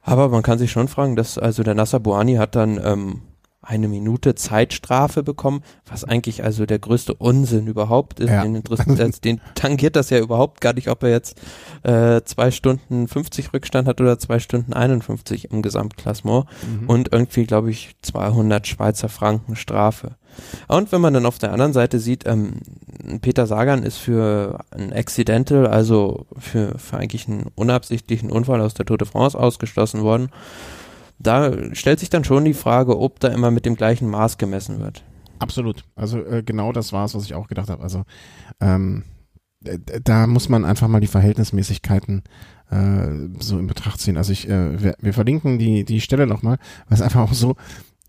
Aber man kann sich schon fragen, dass also der Nasser Boani hat dann ähm, eine Minute Zeitstrafe bekommen, was eigentlich also der größte Unsinn überhaupt ist. Ja. Den, interessiert- den tangiert das ja überhaupt gar nicht, ob er jetzt äh, zwei Stunden 50 Rückstand hat oder zwei Stunden 51 im Gesamtklassement Mhm. und irgendwie, glaube ich, 200 Schweizer Franken Strafe. Und wenn man dann auf der anderen Seite sieht, ähm, Peter Sagan ist für ein Accidental, also für, für eigentlich einen unabsichtlichen Unfall aus der Tour de France ausgeschlossen worden. Da stellt sich dann schon die Frage, ob da immer mit dem gleichen Maß gemessen wird. Absolut. Also äh, genau das war es, was ich auch gedacht habe. Also ähm, da muss man einfach mal die Verhältnismäßigkeiten äh, so in Betracht ziehen. Also ich, äh, wir, wir verlinken die die Stelle nochmal, weil es einfach auch so,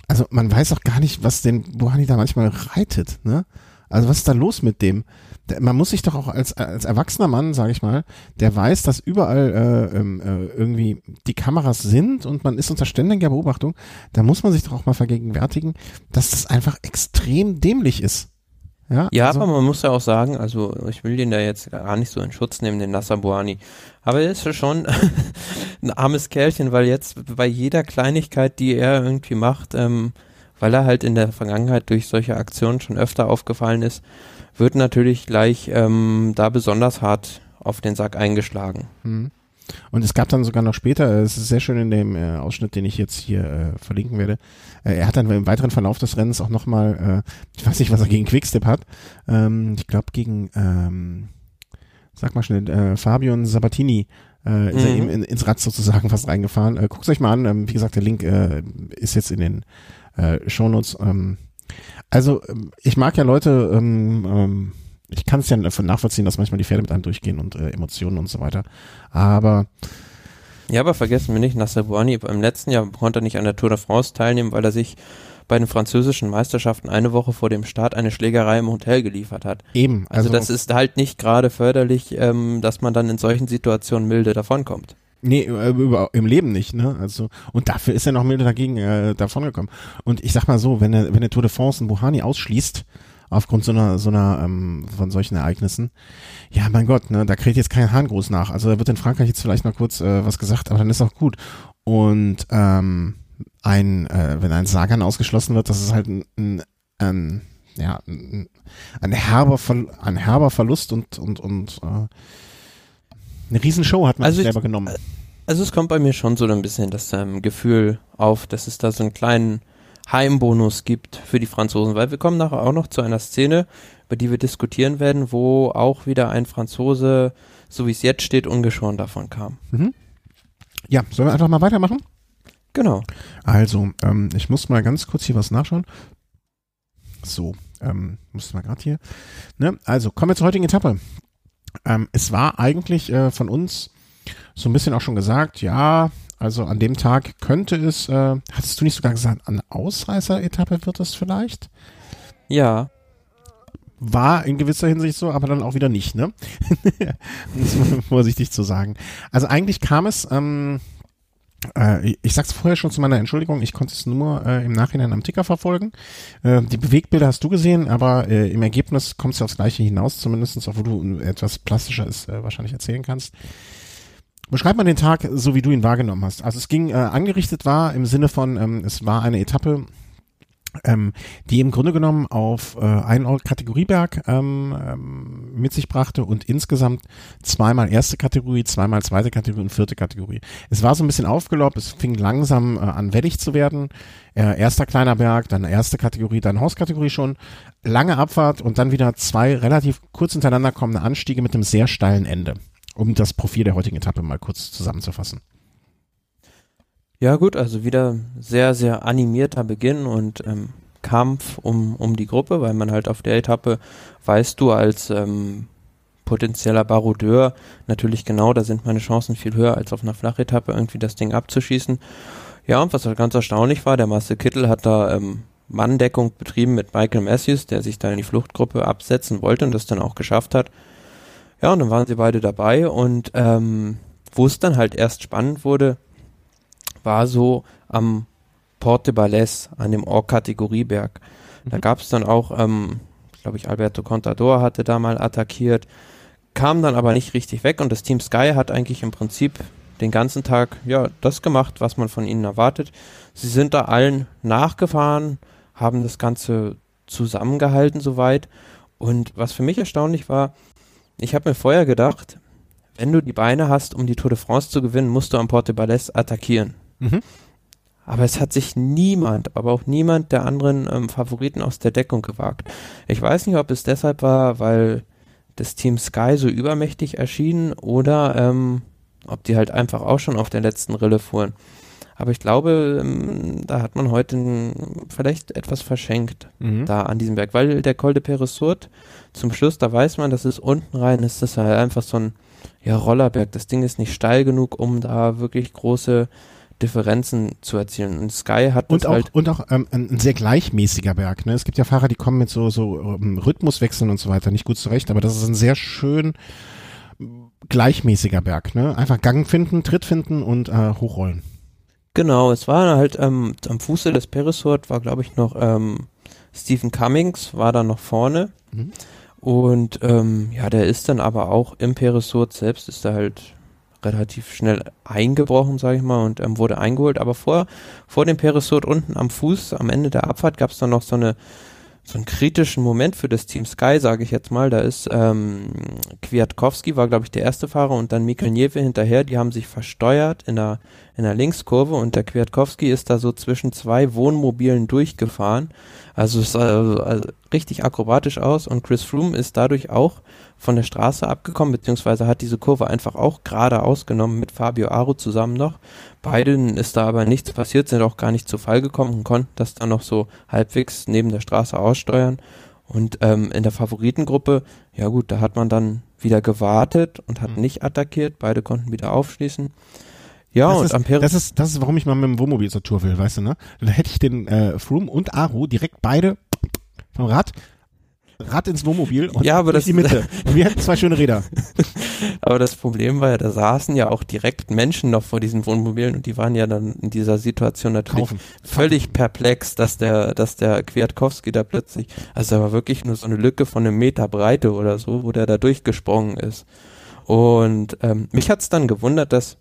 also man weiß auch gar nicht, was den Buhani da manchmal reitet. Ne? Also was ist da los mit dem? Man muss sich doch auch als als erwachsener Mann, sage ich mal, der weiß, dass überall äh, ähm, äh, irgendwie die Kameras sind und man ist unter ständiger Beobachtung, da muss man sich doch auch mal vergegenwärtigen, dass das einfach extrem dämlich ist. Ja, Ja, also, aber man muss ja auch sagen, also ich will den da jetzt gar nicht so in Schutz nehmen, den Nasser Buani. Aber er ist ja schon ein armes Kerlchen, weil jetzt bei jeder Kleinigkeit, die er irgendwie macht, ähm, weil er halt in der Vergangenheit durch solche Aktionen schon öfter aufgefallen ist, wird natürlich gleich ähm, da besonders hart auf den Sack eingeschlagen. hm. Und es gab dann sogar noch später, es ist sehr schön in dem äh, Ausschnitt, den ich jetzt hier äh, verlinken werde, äh, er hat dann im weiteren Verlauf des Rennens auch nochmal, äh, ich weiß nicht, was er gegen Quickstep hat, ähm, ich glaube gegen, ähm, sag mal schnell, äh, Fabian Sabatini, äh, ist er Mhm. ihm in, ins Rad sozusagen fast reingefahren. Äh, Guckt euch mal an, ähm, wie gesagt, der Link äh, ist jetzt in den äh, Shownotes. Ähm, also ähm, ich mag ja Leute, ähm, ähm, ich kann es ja nachvollziehen, dass manchmal die Pferde mit einem durchgehen und äh, Emotionen und so weiter. Aber Ja, aber vergessen wir nicht, Nasser Buani im letzten Jahr konnte er nicht an der Tour de France teilnehmen, weil er sich bei den französischen Meisterschaften eine Woche vor dem Start eine Schlägerei im Hotel geliefert hat. eben, Also, also, das ist halt nicht gerade förderlich, ähm, dass man dann in solchen Situationen milde davonkommt. Nee, äh, über, im Leben nicht, ne? Also und dafür ist er noch milde dagegen äh, davongekommen. Und ich sag mal so, wenn er wenn der Tour de France einen Buhani ausschließt aufgrund so einer so einer ähm, von solchen Ereignissen, ja, mein Gott, ne, da kriegt jetzt kein Hahn groß nach. Also da wird in Frankreich jetzt vielleicht noch kurz äh, was gesagt, aber dann ist auch gut. Und ähm, ein, äh, wenn ein Sagan ausgeschlossen wird, das ist halt ein, ein, ein ja, ein, ein herber, ein herber Verlust und und und äh, eine Riesenshow hat man Also sich ich- selber genommen. Also es kommt bei mir schon so ein bisschen das ähm, Gefühl auf, dass es da so einen kleinen Heimbonus gibt für die Franzosen, weil wir kommen nachher auch noch zu einer Szene, über die wir diskutieren werden, wo auch wieder ein Franzose, so wie es jetzt steht, ungeschoren davon kam. Mhm. Ja, sollen wir einfach mal weitermachen? Genau. Also, ähm, ich muss mal ganz kurz hier was nachschauen. So, ähm, muss mal gerade hier. Ne? Also, kommen wir zur heutigen Etappe. Ähm, es war eigentlich äh, von uns so ein bisschen auch schon gesagt, ja, also an dem Tag könnte es, äh, hattest du nicht sogar gesagt, eine Ausreißer-Etappe wird es vielleicht? Ja, War in gewisser Hinsicht so, aber dann auch wieder nicht, ne? um es vorsichtig zu sagen. Also eigentlich kam es, ähm, äh, ich sag's vorher schon zu meiner Entschuldigung, ich konnte es nur äh, im Nachhinein am Ticker verfolgen. Äh, die Bewegbilder hast du gesehen, aber äh, im Ergebnis kommst du aufs Gleiche hinaus, zumindestens, wo du etwas plastischer ist, äh, wahrscheinlich erzählen kannst. Beschreib mal den Tag, so wie du ihn wahrgenommen hast. Also es ging, äh, angerichtet war im Sinne von, ähm, es war eine Etappe, ähm, die im Grunde genommen auf äh, einen Kategorieberg ähm, ähm, mit sich brachte und insgesamt zweimal erste Kategorie, zweimal zweite Kategorie und vierte Kategorie. Es war so ein bisschen aufgelobt, es fing langsam äh, an wellig zu werden. Äh, erster kleiner Berg, dann erste Kategorie, dann Hauskategorie schon, lange Abfahrt und dann wieder zwei relativ kurz hintereinander kommende Anstiege mit einem sehr steilen Ende, um das Profil der heutigen Etappe mal kurz zusammenzufassen. Ja gut, also wieder sehr, sehr animierter Beginn und ähm, Kampf um, um die Gruppe, weil man halt auf der Etappe weißt du als ähm, potenzieller Barodeur natürlich genau, da sind meine Chancen viel höher als auf einer Flachetappe irgendwie das Ding abzuschießen. Ja, und was halt ganz erstaunlich war, der Marcel Kittel hat da ähm, Manndeckung betrieben mit Michael Matthews, der sich da in die Fluchtgruppe absetzen wollte und das dann auch geschafft hat. Ja, und dann waren sie beide dabei und ähm, wo es dann halt erst spannend wurde, war so am Porte Balès, an dem Or-Kategorieberg. Da Mhm. gab es dann auch, ähm, glaube ich, Alberto Contador hatte da mal attackiert, kam dann aber nicht richtig weg und das Team Sky hat eigentlich im Prinzip den ganzen Tag ja das gemacht, was man von ihnen erwartet. Sie sind da allen nachgefahren, haben das Ganze zusammengehalten soweit. Und was für mich erstaunlich war, ich habe mir vorher gedacht, wenn du die Beine hast, um die Tour de France zu gewinnen, musst du am Porte Balès attackieren. Mhm. Aber es hat sich niemand, aber auch niemand der anderen ähm, Favoriten aus der Deckung gewagt. Ich weiß nicht, ob es deshalb war, weil das Team Sky so übermächtig erschien oder ähm, ob die halt einfach auch schon auf der letzten Rille fuhren. Aber ich glaube, ähm, da hat man heute vielleicht etwas verschenkt mhm. da an diesem Berg, weil der Col de Peresurt zum Schluss, da weiß man, dass es unten rein ist, das ist halt einfach so ein ja, Rollerberg. Das Ding ist nicht steil genug, um da wirklich große Differenzen zu erzielen. Und Sky hat und das auch, halt und auch ähm, ein, sehr gleichmäßiger Berg. Ne? Es gibt ja Fahrer, die kommen mit so so ähm, Rhythmuswechseln und so weiter nicht gut zurecht, aber das ist ein sehr schön gleichmäßiger Berg. Ne? Einfach Gang finden, Tritt finden und äh, hochrollen. Genau, es war halt ähm, am Fuße des Perisort war glaube ich noch ähm, Stephen Cummings war da noch vorne. Mhm. Und ähm, ja, der ist dann aber auch im Perisort selbst ist er halt relativ schnell eingebrochen, sage ich mal, und ähm, wurde eingeholt. Aber vor, vor dem Perisot unten am Fuß, am Ende der Abfahrt, gab es dann noch so eine so einen kritischen Moment für das Team Sky, sage ich jetzt mal. Da ist ähm, Kwiatkowski war, glaube ich, der erste Fahrer und dann Mikkel Nieve hinterher. Die haben sich versteuert in der, in der Linkskurve und der Kwiatkowski ist da so zwischen zwei Wohnmobilen durchgefahren. Also es sah also, also richtig akrobatisch aus und Chris Froome ist dadurch auch von der Straße abgekommen, beziehungsweise hat diese Kurve einfach auch gerade ausgenommen mit Fabio Aro zusammen noch. Beiden ist da aber nichts passiert, sind auch gar nicht zu Fall gekommen und konnten das dann noch so halbwegs neben der Straße aussteuern. Und ähm, in der Favoritengruppe, ja gut, da hat man dann wieder gewartet und hat mhm. nicht attackiert. Beide konnten wieder aufschließen. Ja, das und ist, Ampere. Das ist, das ist, warum ich mal mit dem Wohnmobil zur Tour will, weißt du, ne? Da hätte ich den äh, Froome und Aro direkt beide vom Rad Rad ins Wohnmobil und ja, aber das, die Mitte. Wir hätten zwei schöne Räder. aber das Problem war ja, da saßen ja auch direkt Menschen noch vor diesen Wohnmobilen und die waren ja dann in dieser Situation natürlich Kaufen. völlig perplex, dass der, dass der Kwiatkowski da plötzlich, also da war wirklich nur so eine Lücke von einem Meter Breite oder so, wo der da durchgesprungen ist. Und ähm, mich hat's dann gewundert, dass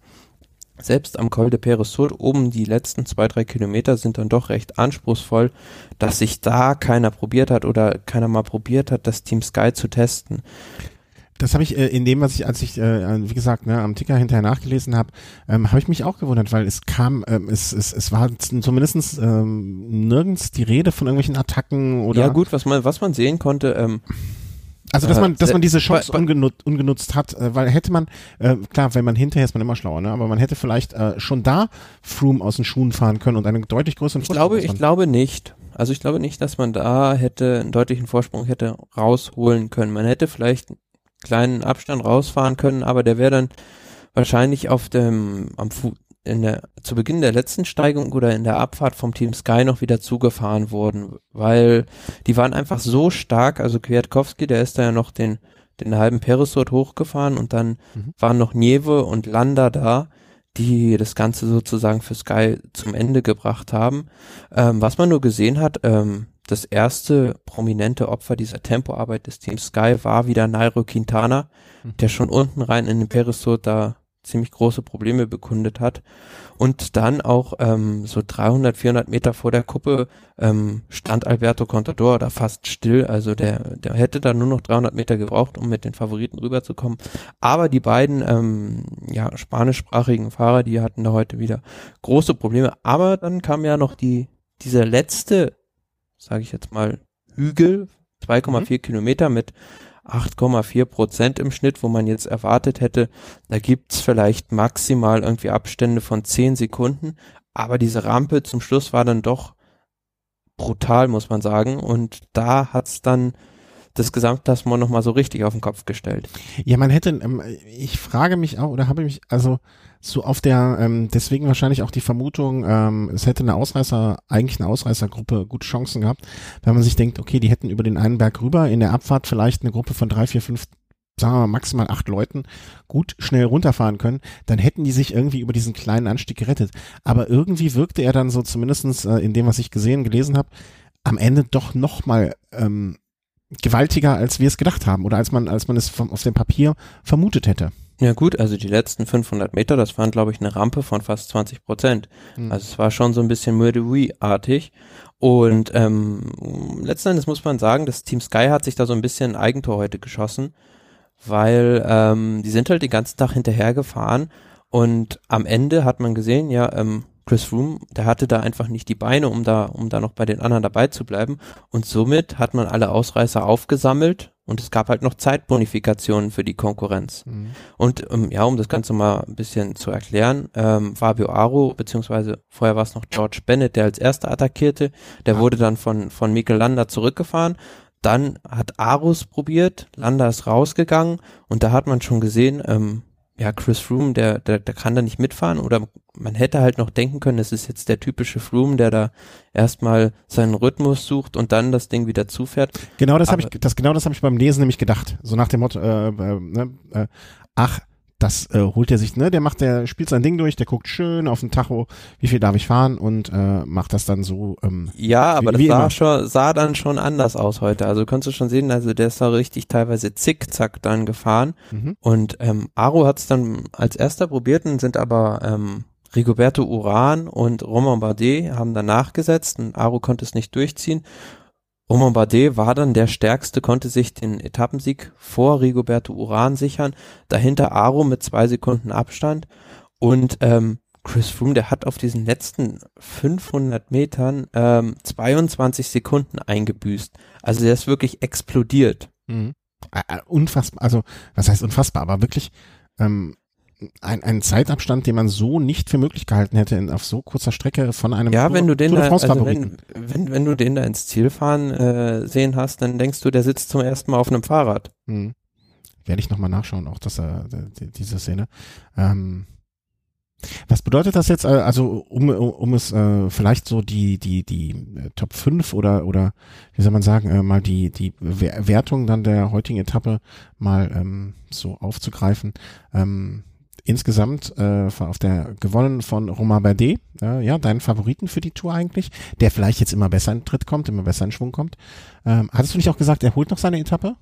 selbst am Col de Peresur oben die letzten zwei, drei Kilometer sind dann doch recht anspruchsvoll, dass sich da keiner probiert hat oder keiner mal probiert hat, das Team Sky zu testen. Das habe ich äh, in dem, was ich, als ich, äh, wie gesagt, ne, am Ticker hinterher nachgelesen habe, ähm, habe ich mich auch gewundert, weil es kam, ähm, es, es, es war zumindest ähm, nirgends die Rede von irgendwelchen Attacken oder. Ja gut, was man, was man sehen konnte, ähm, also dass man, dass man diese Chance ungenutzt, ungenutzt hat, äh, weil hätte man, äh, klar, wenn man hinterher ist man immer schlauer, ne? aber man hätte vielleicht äh, schon da Froome aus den Schuhen fahren können und einen deutlich größeren ich Vorsprung. Glaube, ich glaube nicht. Also ich glaube nicht, dass man da hätte einen deutlichen Vorsprung hätte rausholen können. Man hätte vielleicht einen kleinen Abstand rausfahren können, aber der wäre dann wahrscheinlich auf dem am Fu in der, zu Beginn der letzten Steigung oder in der Abfahrt vom Team Sky noch wieder zugefahren wurden, weil die waren einfach so stark, also Kwiatkowski, der ist da ja noch den, den halben Peresort hochgefahren und dann mhm. waren noch Nieve und Landa da, die das Ganze sozusagen für Sky zum Ende gebracht haben. Ähm, was man nur gesehen hat, ähm, das erste prominente Opfer dieser Tempoarbeit des Teams Sky war wieder Nairo Quintana, mhm. der schon unten rein in den Peresort da ziemlich große Probleme bekundet hat. Und dann auch ähm, so 300, 400 Meter vor der Kuppe ähm, stand Alberto Contador da fast still. Also der, der hätte da nur noch 300 Meter gebraucht, um mit den Favoriten rüberzukommen. Aber die beiden ähm, ja, spanischsprachigen Fahrer, die hatten da heute wieder große Probleme. Aber dann kam ja noch die dieser letzte, sage ich jetzt mal, Hügel, 2,4 mhm. Kilometer mit 8,4 Prozent im Schnitt, wo man jetzt erwartet hätte, da gibt's vielleicht maximal irgendwie Abstände von 10 Sekunden, aber diese Rampe zum Schluss war dann doch brutal, muss man sagen, und da hat's dann das Gesamtklassement nochmal so richtig auf den Kopf gestellt. Ja, man hätte, ähm, ich frage mich auch, oder habe ich mich, also so auf der, ähm, deswegen wahrscheinlich auch die Vermutung, ähm, es hätte eine Ausreißer, eigentlich eine Ausreißergruppe gute Chancen gehabt, wenn man sich denkt, okay, die hätten über den einen Berg rüber in der Abfahrt vielleicht eine Gruppe von drei, vier, fünf sagen wir mal maximal acht Leuten gut schnell runterfahren können, dann hätten die sich irgendwie über diesen kleinen Anstieg gerettet. Aber irgendwie wirkte er dann so zumindestens äh, in dem, was ich gesehen, gelesen habe, am Ende doch noch mal ähm, gewaltiger, als wir es gedacht haben oder als man, als man es vom, auf dem Papier vermutet hätte. Ja gut, also die letzten 500 Meter, das waren glaube ich eine Rampe von fast 20 Prozent. Mhm. Also es war schon so ein bisschen Murdery-artig. Und ähm, letzten Endes muss man sagen, das Team Sky hat sich da so ein bisschen ein Eigentor heute geschossen, weil ähm, die sind halt den ganzen Tag hinterhergefahren und am Ende hat man gesehen, ja, ähm, Chris Froome, der hatte da einfach nicht die Beine, um da, um da noch bei den anderen dabei zu bleiben. Und somit hat man alle Ausreißer aufgesammelt und es gab halt noch Zeitbonifikationen für die Konkurrenz. Mhm. Und ähm, ja, um das Ganze mal ein bisschen zu erklären, ähm, Fabio Aro, beziehungsweise vorher war es noch George Bennett, der als erster attackierte, der ah. wurde dann von, von Mikel Landa zurückgefahren. Dann hat Arus probiert, Landa ist rausgegangen und da hat man schon gesehen, ähm, ja, Chris Froome, der, der, der kann da nicht mitfahren oder man hätte halt noch denken können, es ist jetzt der typische Froome, der da erstmal seinen Rhythmus sucht und dann das Ding wieder zufährt. Genau das habe ich, das genau das habe ich beim Lesen nämlich gedacht. So nach dem Motto, äh, äh, ne, äh, ach, das äh, holt er sich, ne, der macht, der spielt sein Ding durch, der guckt schön auf den Tacho, wie viel darf ich fahren und äh, macht das dann so. Ähm, ja, aber wie, das wie sah, schon, sah dann schon anders aus heute. Also kannst du schon sehen, also der ist da richtig teilweise zickzack dann gefahren mhm. und ähm, Aro hat es dann als erster probiert und sind aber ähm, Rigoberto Uran und Romain Bardet haben dann nachgesetzt und Aro konnte es nicht durchziehen Romain Bardet war dann der stärkste, konnte sich den Etappensieg vor Rigoberto Uran sichern. Dahinter Aro mit zwei Sekunden Abstand und ähm, Chris Froome, der hat auf diesen letzten 500 Metern ähm, 22 Sekunden eingebüßt. Also der ist wirklich explodiert. Mhm. Unfassbar, also was heißt unfassbar, aber wirklich ähm, ein, ein Zeitabstand, den man so nicht für möglich gehalten hätte in, auf so kurzer Strecke von einem Ja, Tour, wenn du den da, also wenn, wenn, wenn du den da ins Ziel fahren äh, sehen hast, dann denkst du, der sitzt zum ersten Mal auf einem Fahrrad. Hm. Werde ich nochmal nachschauen, auch dass er die, diese Szene. Ähm, was bedeutet das jetzt, äh, also um, um es äh, vielleicht so die, die, die äh, Top 5 oder, oder wie soll man sagen, äh, mal die, die Wertung dann der heutigen Etappe mal ähm, so aufzugreifen. Ähm, insgesamt äh, auf der gewonnen von Romain Bardet, äh, ja, deinen Favoriten für die Tour eigentlich, der vielleicht jetzt immer besser in Tritt kommt, immer besser in Schwung kommt. Ähm, hattest du nicht auch gesagt, er holt noch seine Etappe?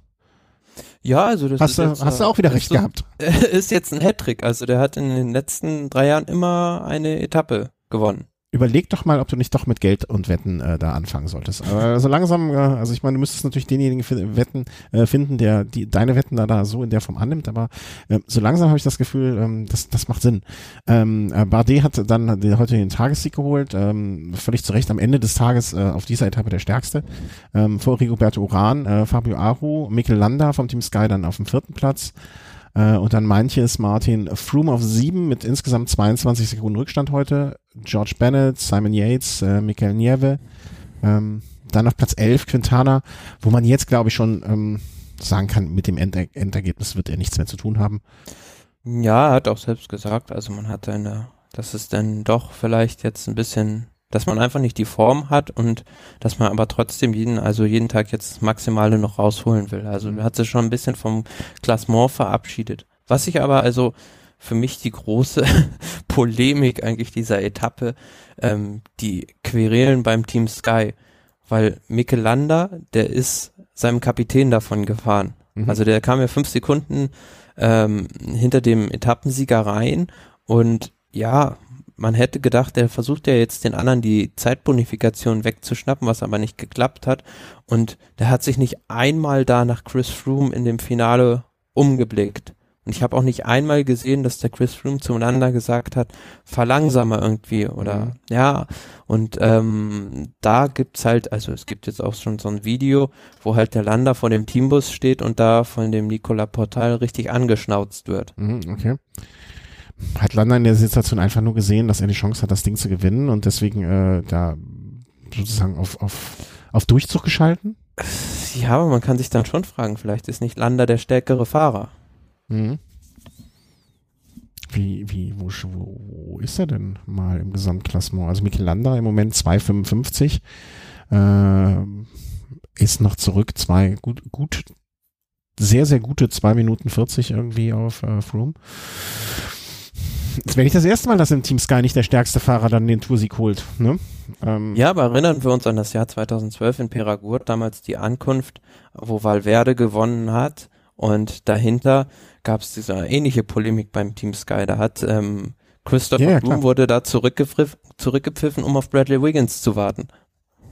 Ja, also das hast ist du, jetzt, hast du auch wieder recht so, gehabt. Ist jetzt ein Hattrick. Also der hat in den letzten drei Jahren immer eine Etappe gewonnen überleg doch mal, ob du nicht doch mit Geld und Wetten äh, da anfangen solltest. Aber so langsam, äh, also ich meine, du müsstest natürlich denjenigen Wetten äh, finden, der die deine Wetten da, da so in der Form annimmt, aber äh, so langsam habe ich das Gefühl, ähm, das, das macht Sinn. Ähm, äh, Bardet hat dann heute den Tagessieg geholt, ähm, völlig zu Recht am Ende des Tages äh, auf dieser Etappe der stärkste. Ähm, vor Rigoberto Uran, äh, Fabio Aru, Mikel Landa vom Team Sky dann auf dem vierten Platz. Äh, und dann manches Martin Froome auf sieben mit insgesamt 22 Sekunden Rückstand heute. George Bennett, Simon Yates, äh, Michael Nieve. Ähm, dann auf Platz 11 Quintana, wo man jetzt, glaube ich, schon ähm, sagen kann, mit dem Ender Endergebnis wird er nichts mehr zu tun haben. Ja, er hat auch selbst gesagt, also man hat eine, dass es dann doch vielleicht jetzt ein bisschen dass man einfach nicht die Form hat und dass man aber trotzdem jeden, also jeden Tag jetzt das Maximale noch rausholen will. Also mhm. hat sich schon ein bisschen vom Klassement verabschiedet. Was ich aber also für mich die große Polemik eigentlich dieser Etappe, ähm, die Querelen beim Team Sky, weil Mikel Landa, der ist seinem Kapitän davon gefahren. Mhm. Also der kam ja fünf Sekunden ähm, hinter dem Etappensieger rein und ja, man hätte gedacht, der versucht ja jetzt den anderen die Zeitbonifikation wegzuschnappen, was aber nicht geklappt hat. Und der hat sich nicht einmal da nach Chris Froome in dem Finale umgeblickt. Und ich habe auch nicht einmal gesehen, dass der Chris Froome zueinander gesagt hat, verlangsamer irgendwie oder mhm. ja. Und ähm, da gibt's halt, also es gibt jetzt auch schon so ein Video, wo halt der Lander vor dem Teambus steht und da von dem Nicola Portal richtig angeschnauzt wird. Mhm, okay hat Landa in der Situation einfach nur gesehen, dass er die Chance hat, das Ding zu gewinnen und deswegen äh, da sozusagen auf, auf, auf Durchzug geschalten? Ja, aber man kann sich dann schon fragen, vielleicht ist nicht Landa der stärkere Fahrer. Mhm. Wie, wie, wo, wo, ist er denn mal im Gesamtklassement? Also Mikel Landa im Moment 2,55 äh, ist noch zurück, zwei gut, gut, sehr, sehr gute zwei Minuten 40 irgendwie auf äh, Froome. Es wäre nicht das erste Mal, dass im Team Sky nicht der stärkste Fahrer dann den Toursieg holt. Ne? Ähm. Ja, aber erinnern wir uns an das Jahr 2012 in Peragur, damals die Ankunft, wo Valverde gewonnen hat Und dahinter gab es diese ähnliche Polemik beim Team Sky. Da hat ähm, Christopher Ja, ja, klar. wurde da zurückgepfiff, zurückgepfiffen, um auf Bradley Wiggins zu warten.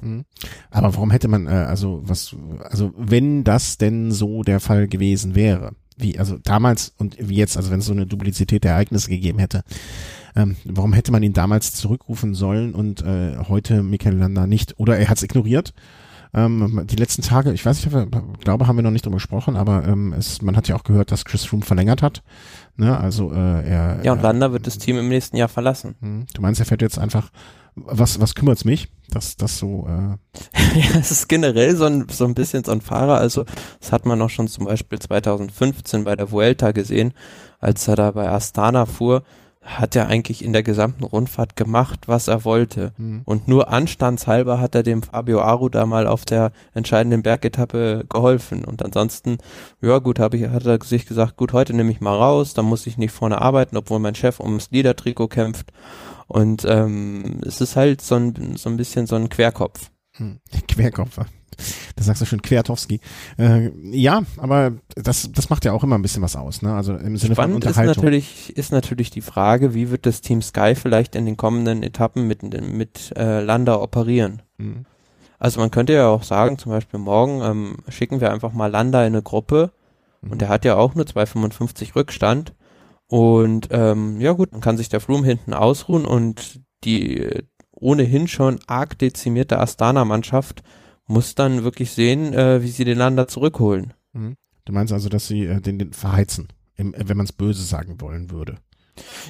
Mhm. Aber warum hätte man, äh, also was, also wenn das denn so der Fall gewesen wäre, wie, also damals und wie jetzt, also wenn es so eine Duplizität der Ereignisse gegeben hätte, ähm, warum hätte man ihn damals zurückrufen sollen und äh, heute Michael Landa nicht? Oder er hat es ignoriert. Ähm, die letzten Tage, ich weiß nicht, ich glaube, haben wir noch nicht drüber gesprochen, aber ähm, es, man hat ja auch gehört, dass Chris Froome verlängert hat. Ne? Also äh, er. Ja, und er, Landa wird das Team im nächsten Jahr verlassen. Hm, Du meinst, er fährt jetzt einfach, was, was kümmert's mich, dass das so, äh, Ja, es ist generell so ein, so ein bisschen so ein Fahrer. Also, das hat man auch schon zum Beispiel 2015 bei der Vuelta gesehen, als er da bei Astana fuhr, hat er eigentlich in der gesamten Rundfahrt gemacht, was er wollte. hm. Und nur anstandshalber hat er dem Fabio Aru da mal auf der entscheidenden Bergetappe geholfen. Und ansonsten, ja gut, hab ich, hat er sich gesagt, gut, heute nehme ich mal raus, dann muss ich nicht vorne arbeiten, obwohl mein Chef ums Liedertrikot kämpft. Und ähm, es ist halt so ein, so ein bisschen so ein Querkopf. Hm, Querkopf. Das sagst du schon, Quertowski. Äh, ja, aber das, das macht ja auch immer ein bisschen was aus, ne? Also im Sinne von Spannend ist Unterhaltung. natürlich, ist natürlich die Frage, wie wird das Team Sky vielleicht in den kommenden Etappen mit, mit äh, Landa operieren? Hm. Also man könnte ja auch sagen, zum Beispiel morgen ähm, schicken wir einfach mal Landa in eine Gruppe Mhm. und der hat ja auch nur 2,55 Rückstand und ähm, ja gut, dann kann sich der Froome hinten ausruhen und die äh, ohnehin schon arg dezimierte Astana-Mannschaft muss dann wirklich sehen, äh, wie sie den Landa zurückholen. Hm. Du meinst also, dass sie äh, den, den verheizen, im, wenn man es böse sagen wollen würde.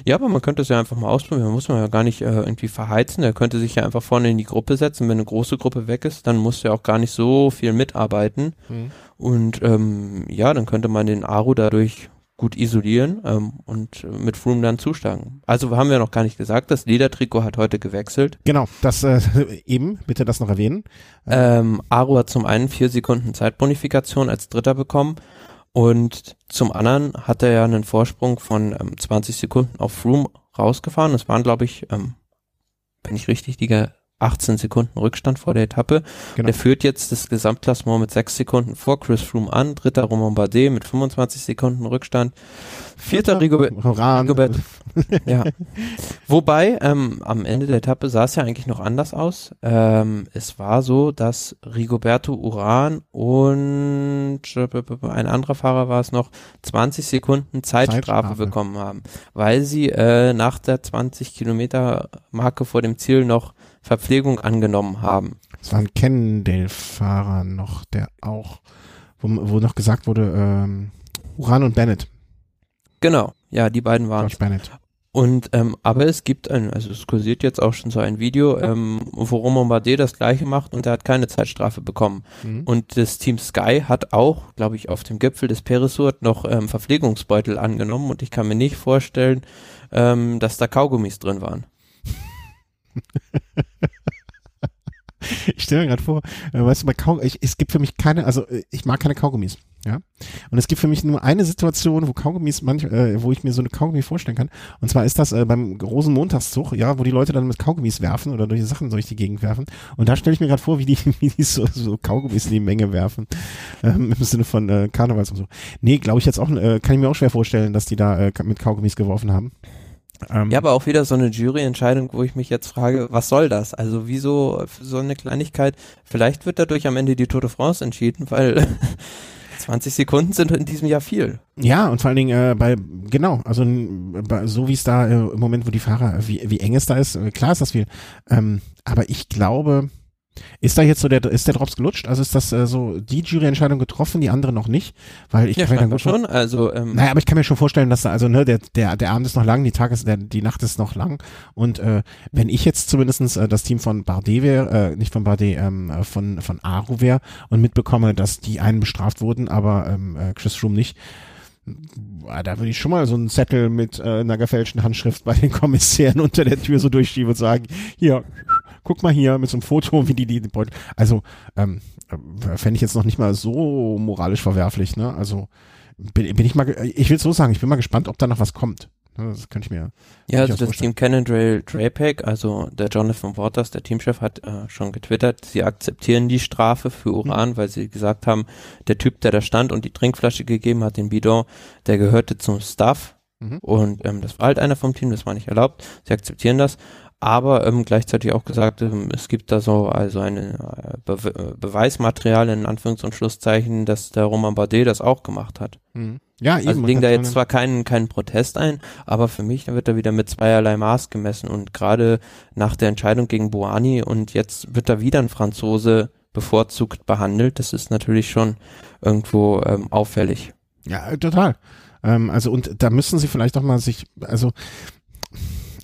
Ja, aber man könnte es ja einfach mal ausprobieren. Man muss man ja gar nicht äh, irgendwie verheizen. Er könnte sich ja einfach vorne in die Gruppe setzen. Wenn eine große Gruppe weg ist, dann muss er auch gar nicht so viel mitarbeiten. Hm. Und ähm, ja, dann könnte man den Aru dadurch gut isolieren ähm, und äh, mit Froome dann zuschlagen. Also haben wir noch gar nicht gesagt, das Ledertrikot hat heute gewechselt. Genau, das äh, eben, bitte das noch erwähnen. Ähm, Aru hat zum einen vier Sekunden Zeitbonifikation als Dritter bekommen und zum anderen hat er ja einen Vorsprung von ähm, 20 Sekunden auf Froome rausgefahren. Das waren, glaube ich, ähm, wenn ich richtig liege, 18 Sekunden Rückstand vor der Etappe. Genau. Der führt jetzt das Gesamtklassement mit 6 Sekunden vor Chris Froome an. Dritter Romain Bardet mit 25 Sekunden Rückstand. Vierter Rigobert, Horan. Rigobert ja. Wobei, ähm, am Ende der Etappe sah es ja eigentlich noch anders aus. Ähm, es war so, dass Rigoberto Uran und äh, ein anderer Fahrer war es noch, 20 Sekunden Zeitstrafe, Zeitstrafe. bekommen haben, weil sie äh, nach der 20 Kilometer Marke vor dem Ziel noch Verpflegung angenommen haben. Es war ein Cannondale-Fahrer noch, der auch, wo, wo noch gesagt wurde, ähm, Uran und Bennett. Genau, ja, die beiden waren George Bennett. Und ähm, aber es gibt ein, also es kursiert jetzt auch schon so ein Video, ähm, wo Romain Bardet das gleiche macht und er hat keine Zeitstrafe bekommen. Mhm. Und das Team Sky hat auch, glaube ich, auf dem Gipfel des Peresurt noch ähm, Verpflegungsbeutel angenommen und ich kann mir nicht vorstellen, ähm, dass da Kaugummis drin waren. Ich stelle mir gerade vor, äh, weißt du, bei Kau ich, es gibt für mich keine, also äh, ich mag keine Kaugummis, ja. Und es gibt für mich nur eine Situation, wo Kaugummis manch, äh, wo ich mir so eine Kaugummi vorstellen kann. Und zwar ist das äh, beim großen Montagszug, ja, wo die Leute dann mit Kaugummis werfen oder durch Sachen durch die Gegend werfen. Und da stelle ich mir gerade vor, wie die, wie die so, so Kaugummis in die Menge werfen, ähm, im Sinne von äh, Karnevals und so. Nee, glaube ich jetzt auch, äh, kann ich mir auch schwer vorstellen, dass die da äh, mit Kaugummis geworfen haben. Ähm, Ja, aber auch wieder so eine Juryentscheidung, wo ich mich jetzt frage, was soll das? Also wieso so eine Kleinigkeit? Vielleicht wird dadurch am Ende die Tour de France entschieden, weil 20 Sekunden sind in diesem Jahr viel. Ja, und vor allen Dingen äh, bei, genau, also bei, so wie es da äh, im Moment, wo die Fahrer, wie, wie eng es da ist, äh, klar ist das viel. Ähm, aber ich glaube, ist da jetzt so der, ist der Drops gelutscht? Also ist das äh, so die Juryentscheidung getroffen, die andere noch nicht? Weil ich Ja, kann mir dann schon. Also ähm, Naja, aber ich kann mir schon vorstellen, dass da, also, ne, der, der, der Abend ist noch lang, die Tag ist, der, die Nacht ist noch lang. Und äh, wenn ich jetzt zumindestens äh, das Team von Bardet wäre, äh, nicht von Bardet, ähm, äh, von, von Aru wäre und mitbekomme, dass die einen bestraft wurden, aber ähm, äh, Chris Froome nicht, äh, da würde ich schon mal so einen Zettel mit äh, einer gefälschten Handschrift bei den Kommissären unter der Tür so durchschieben und sagen, hier, guck mal hier mit so einem Foto, wie die die Beutel. Also ähm, äh, fände ich jetzt noch nicht mal so moralisch verwerflich, ne? Also bin, bin ich mal, ich will so sagen, ich bin mal gespannt, ob da noch was kommt. Ne, das könnte ich mir. Ja, also das Team Cannondale Drapack, also der Jonathan Waters, der Teamchef, hat äh, schon getwittert, sie akzeptieren die Strafe für Uran, mhm. weil sie gesagt haben, der Typ, der da stand und die Trinkflasche gegeben hat, den Bidon, der gehörte zum Staff. Mhm. Und ähm, das war halt einer vom Team, das war nicht erlaubt. Sie akzeptieren das aber ähm, gleichzeitig auch gesagt, ähm, es gibt da so also ein äh, Be äh, Beweismaterial in Anführungs- und Schlusszeichen, dass der Roman Bardet das auch gemacht hat. Mhm. Ja, eben. Also legen da jetzt zwar keinen keinen Protest ein, aber für mich wird da wieder mit zweierlei Maß gemessen und gerade nach der Entscheidung gegen Boani und jetzt wird da wieder ein Franzose bevorzugt behandelt, das ist natürlich schon irgendwo ähm, auffällig. Ja, total. Ähm, also und da müssen sie vielleicht auch mal sich, also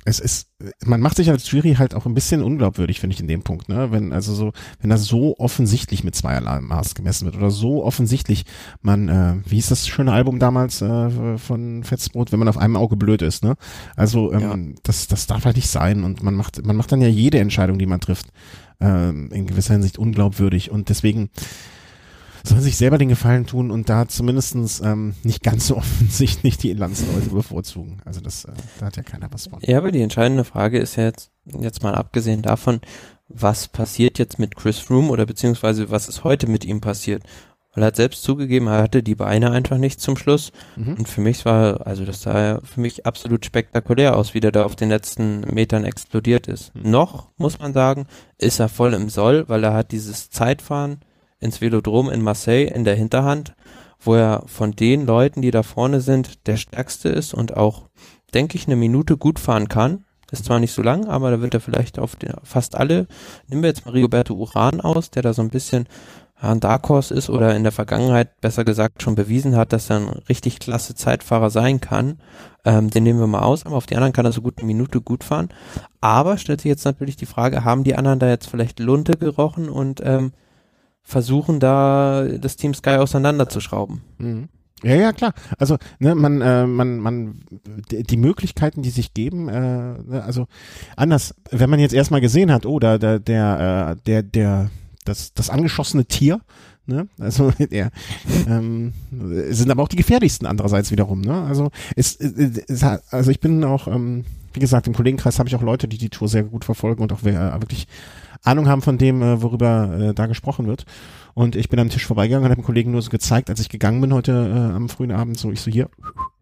es ist, man macht sich als Jury halt auch ein bisschen unglaubwürdig, finde ich, in dem Punkt, ne? Wenn, also so, wenn das so offensichtlich mit zweierlei Maß gemessen wird oder so offensichtlich man, äh, wie hieß das schöne Album damals äh, von Fetzbrot, wenn man auf einem Auge blöd ist, ne? Also, ähm, ja. das, das darf halt nicht sein und man macht, man macht dann ja jede Entscheidung, die man trifft, äh, in gewisser Hinsicht unglaubwürdig und deswegen, sollen sich selber den Gefallen tun und da zumindestens ähm, nicht ganz so offensichtlich die Landsleute bevorzugen. Also das, äh, da hat ja keiner was von. Ja, aber die entscheidende Frage ist ja jetzt, jetzt mal abgesehen davon, was passiert jetzt mit Chris Froome oder beziehungsweise was ist heute mit ihm passiert? Weil er hat selbst zugegeben, er hatte die Beine einfach nicht zum Schluss. Mhm. Und für mich war, also das sah ja für mich absolut spektakulär aus, wie der da auf den letzten Metern explodiert ist. Mhm. Noch, muss man sagen, ist er voll im Soll, weil er hat dieses Zeitfahren ins Velodrom in Marseille in der Hinterhand, wo er von den Leuten, die da vorne sind, der stärkste ist und auch, denke ich, eine Minute gut fahren kann. Ist zwar nicht so lang, aber da wird er vielleicht auf den, fast alle, nehmen wir jetzt mal Rigoberto Uran aus, der da so ein bisschen ein Dark Horse ist oder in der Vergangenheit besser gesagt schon bewiesen hat, dass er ein richtig klasse Zeitfahrer sein kann. Ähm, den nehmen wir mal aus, aber auf die anderen kann er so gut eine Minute gut fahren. Aber stellt sich jetzt natürlich die Frage, haben die anderen da jetzt vielleicht Lunte gerochen und ähm, versuchen da das Team Sky auseinanderzuschrauben. Mhm. Ja, ja, klar. Also, ne, man, äh, man, man, die Möglichkeiten, die sich geben, äh, ne, also anders, wenn man jetzt erstmal gesehen hat, oh, da, der, der, äh, der, der, das, das angeschossene Tier, ne, also der, ähm, sind aber auch die gefährlichsten andererseits wiederum, ne, also es, es also ich bin auch, ähm, wie gesagt, im Kollegenkreis habe ich auch Leute, die die Tour sehr gut verfolgen und auch wer, wirklich Ahnung haben von dem, äh, worüber äh, da gesprochen wird. Und ich bin am Tisch vorbeigegangen und habe dem Kollegen nur so gezeigt, als ich gegangen bin heute äh, am frühen Abend, so ich so hier,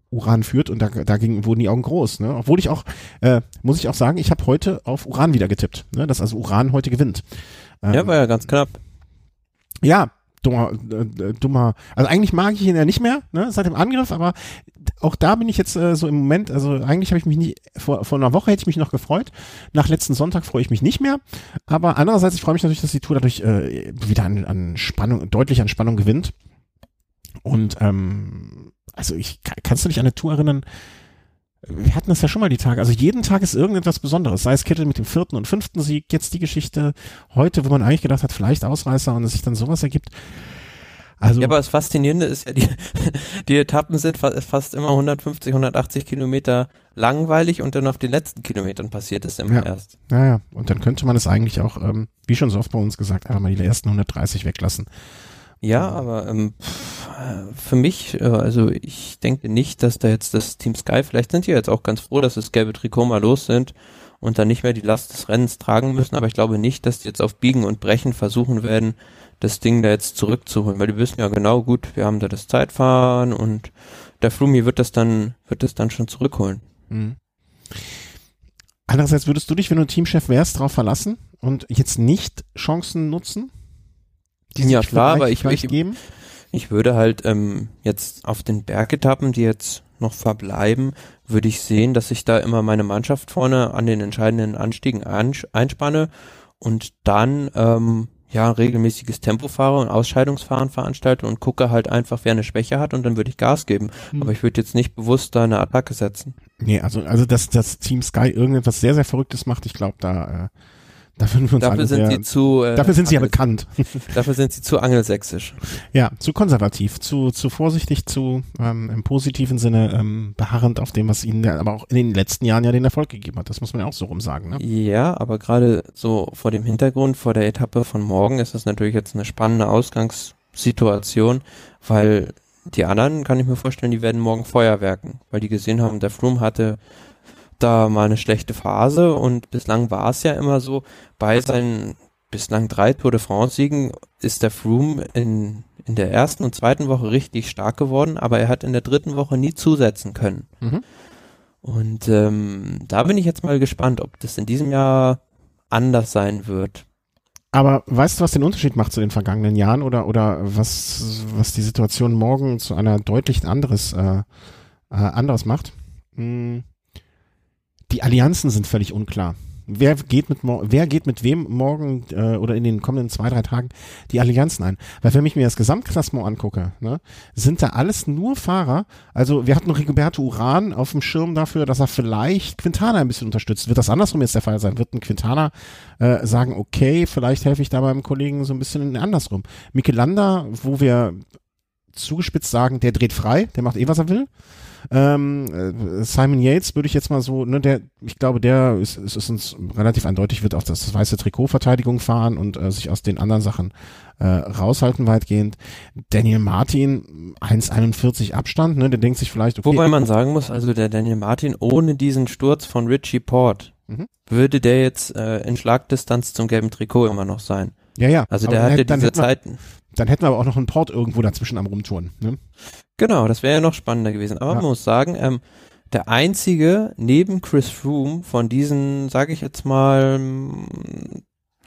Uran führt und da, da ging, wurden die Augen groß. Ne? Obwohl ich auch, äh, muss ich auch sagen, ich habe heute auf Uran wieder getippt, ne? dass also Uran heute gewinnt. Ähm, ja, war ja ganz knapp. Ja, dummer, äh, dummer. Also eigentlich mag ich ihn ja nicht mehr, ne, seit dem Angriff, aber auch da bin ich jetzt äh, so im Moment, also eigentlich habe ich mich nicht, vor, vor einer Woche hätte ich mich noch gefreut. Nach letzten Sonntag freue ich mich nicht mehr. Aber andererseits, ich freue mich natürlich, dass die Tour dadurch äh, wieder an, an Spannung, deutlich an Spannung gewinnt. Und ähm, also ich kannst du dich an eine Tour erinnern, wir hatten das ja schon mal die Tage. Also jeden Tag ist irgendetwas Besonderes. Sei es Kittel mit dem vierten und fünften Sieg, jetzt die Geschichte heute, wo man eigentlich gedacht hat, vielleicht Ausreißer und es sich dann sowas ergibt. Also, ja, aber das Faszinierende ist ja, die, die Etappen sind fast immer 150, 180 Kilometer langweilig und dann auf den letzten Kilometern passiert es immer ja, erst. Ja, ja. Und dann könnte man es eigentlich auch, ähm, wie schon so oft bei uns gesagt, einfach mal die ersten 130 weglassen. Ja, aber ähm, für mich, äh, also ich denke nicht, dass da jetzt das Team Sky, vielleicht sind die jetzt auch ganz froh, dass das gelbe Trikot mal los sind und dann nicht mehr die Last des Rennens tragen müssen, aber ich glaube nicht, dass die jetzt auf Biegen und Brechen versuchen werden, das Ding da jetzt zurückzuholen, weil die wissen ja genau gut, wir haben da das Zeitfahren und der Flumi wird das dann, wird das dann schon zurückholen. Mhm. Andererseits würdest du dich, wenn du Teamchef wärst, darauf verlassen und jetzt nicht Chancen nutzen? ja klar, aber ich, ich, geben? Ich würde halt ähm, jetzt auf den Bergetappen, die jetzt noch verbleiben, würde ich sehen, dass ich da immer meine Mannschaft vorne an den entscheidenden Anstiegen einspanne und dann ähm, ja regelmäßiges Tempo fahre und Ausscheidungsfahren veranstalte und gucke halt einfach, wer eine Schwäche hat und dann würde ich Gas geben. Mhm. Aber ich würde jetzt nicht bewusst da eine Attacke setzen. Nee, also also dass das Team Sky irgendetwas sehr sehr Verrücktes macht, ich glaube da äh, Dafür, dafür sind sie zu. Äh, dafür sind sie ja bekannt. dafür sind sie zu angelsächsisch. Ja, zu konservativ, zu zu vorsichtig, zu ähm, im positiven Sinne ähm, beharrend auf dem, was ihnen aber auch in den letzten Jahren ja den Erfolg gegeben hat. Das muss man ja auch so rum sagen. Ne? Ja, aber gerade so vor dem Hintergrund, vor der Etappe von morgen ist das natürlich jetzt eine spannende Ausgangssituation, weil die anderen kann ich mir vorstellen, die werden morgen Feuerwerken, weil die gesehen haben, der Froome hatte da mal eine schlechte Phase und bislang war es ja immer so, bei seinen bislang drei Tour de France Siegen ist der Froome in, in der ersten und zweiten Woche richtig stark geworden, aber er hat in der dritten Woche nie zusetzen können. Mhm. Und ähm, da bin ich jetzt mal gespannt, ob das in diesem Jahr anders sein wird. Aber weißt du, was den Unterschied macht zu den vergangenen Jahren oder, oder was, was die Situation morgen zu einer deutlich anderes, äh, äh, anderes macht? Hm. Die Allianzen sind völlig unklar wer geht mit wer geht mit wem morgen äh, oder in den kommenden zwei, drei Tagen die Allianzen ein? Weil wenn ich mir das Gesamtklassement angucke, ne, sind da alles nur Fahrer. Also wir hatten Rigoberto Uran auf dem Schirm dafür, dass er vielleicht Quintana ein bisschen unterstützt. Wird das andersrum jetzt der Fall sein? Wird ein Quintana äh, sagen, okay, vielleicht helfe ich da meinem Kollegen so ein bisschen andersrum. Michelanda, wo wir zugespitzt sagen, der dreht frei, der macht eh, was er will. Ähm, äh, Simon Yates würde ich jetzt mal so, ne, der, ich glaube, der ist, ist, ist uns relativ eindeutig, wird auf das, das weiße Trikot Verteidigung fahren und äh, sich aus den anderen Sachen äh, raushalten weitgehend. Daniel Martin 1,41 Abstand, ne, der denkt sich vielleicht, okay. Wobei man sagen muss, also der Daniel Martin ohne diesen Sturz von Richie Port mhm. würde der jetzt äh, in Schlagdistanz zum gelben Trikot immer noch sein. Ja, ja. Also der hatte diese Zeiten. Dann hätten wir aber auch noch einen Port irgendwo dazwischen am Rumtouren. Ne? Genau, das wäre ja noch spannender gewesen. Aber ja. man muss sagen, ähm, der einzige neben Chris Froome von diesen, sage ich jetzt mal,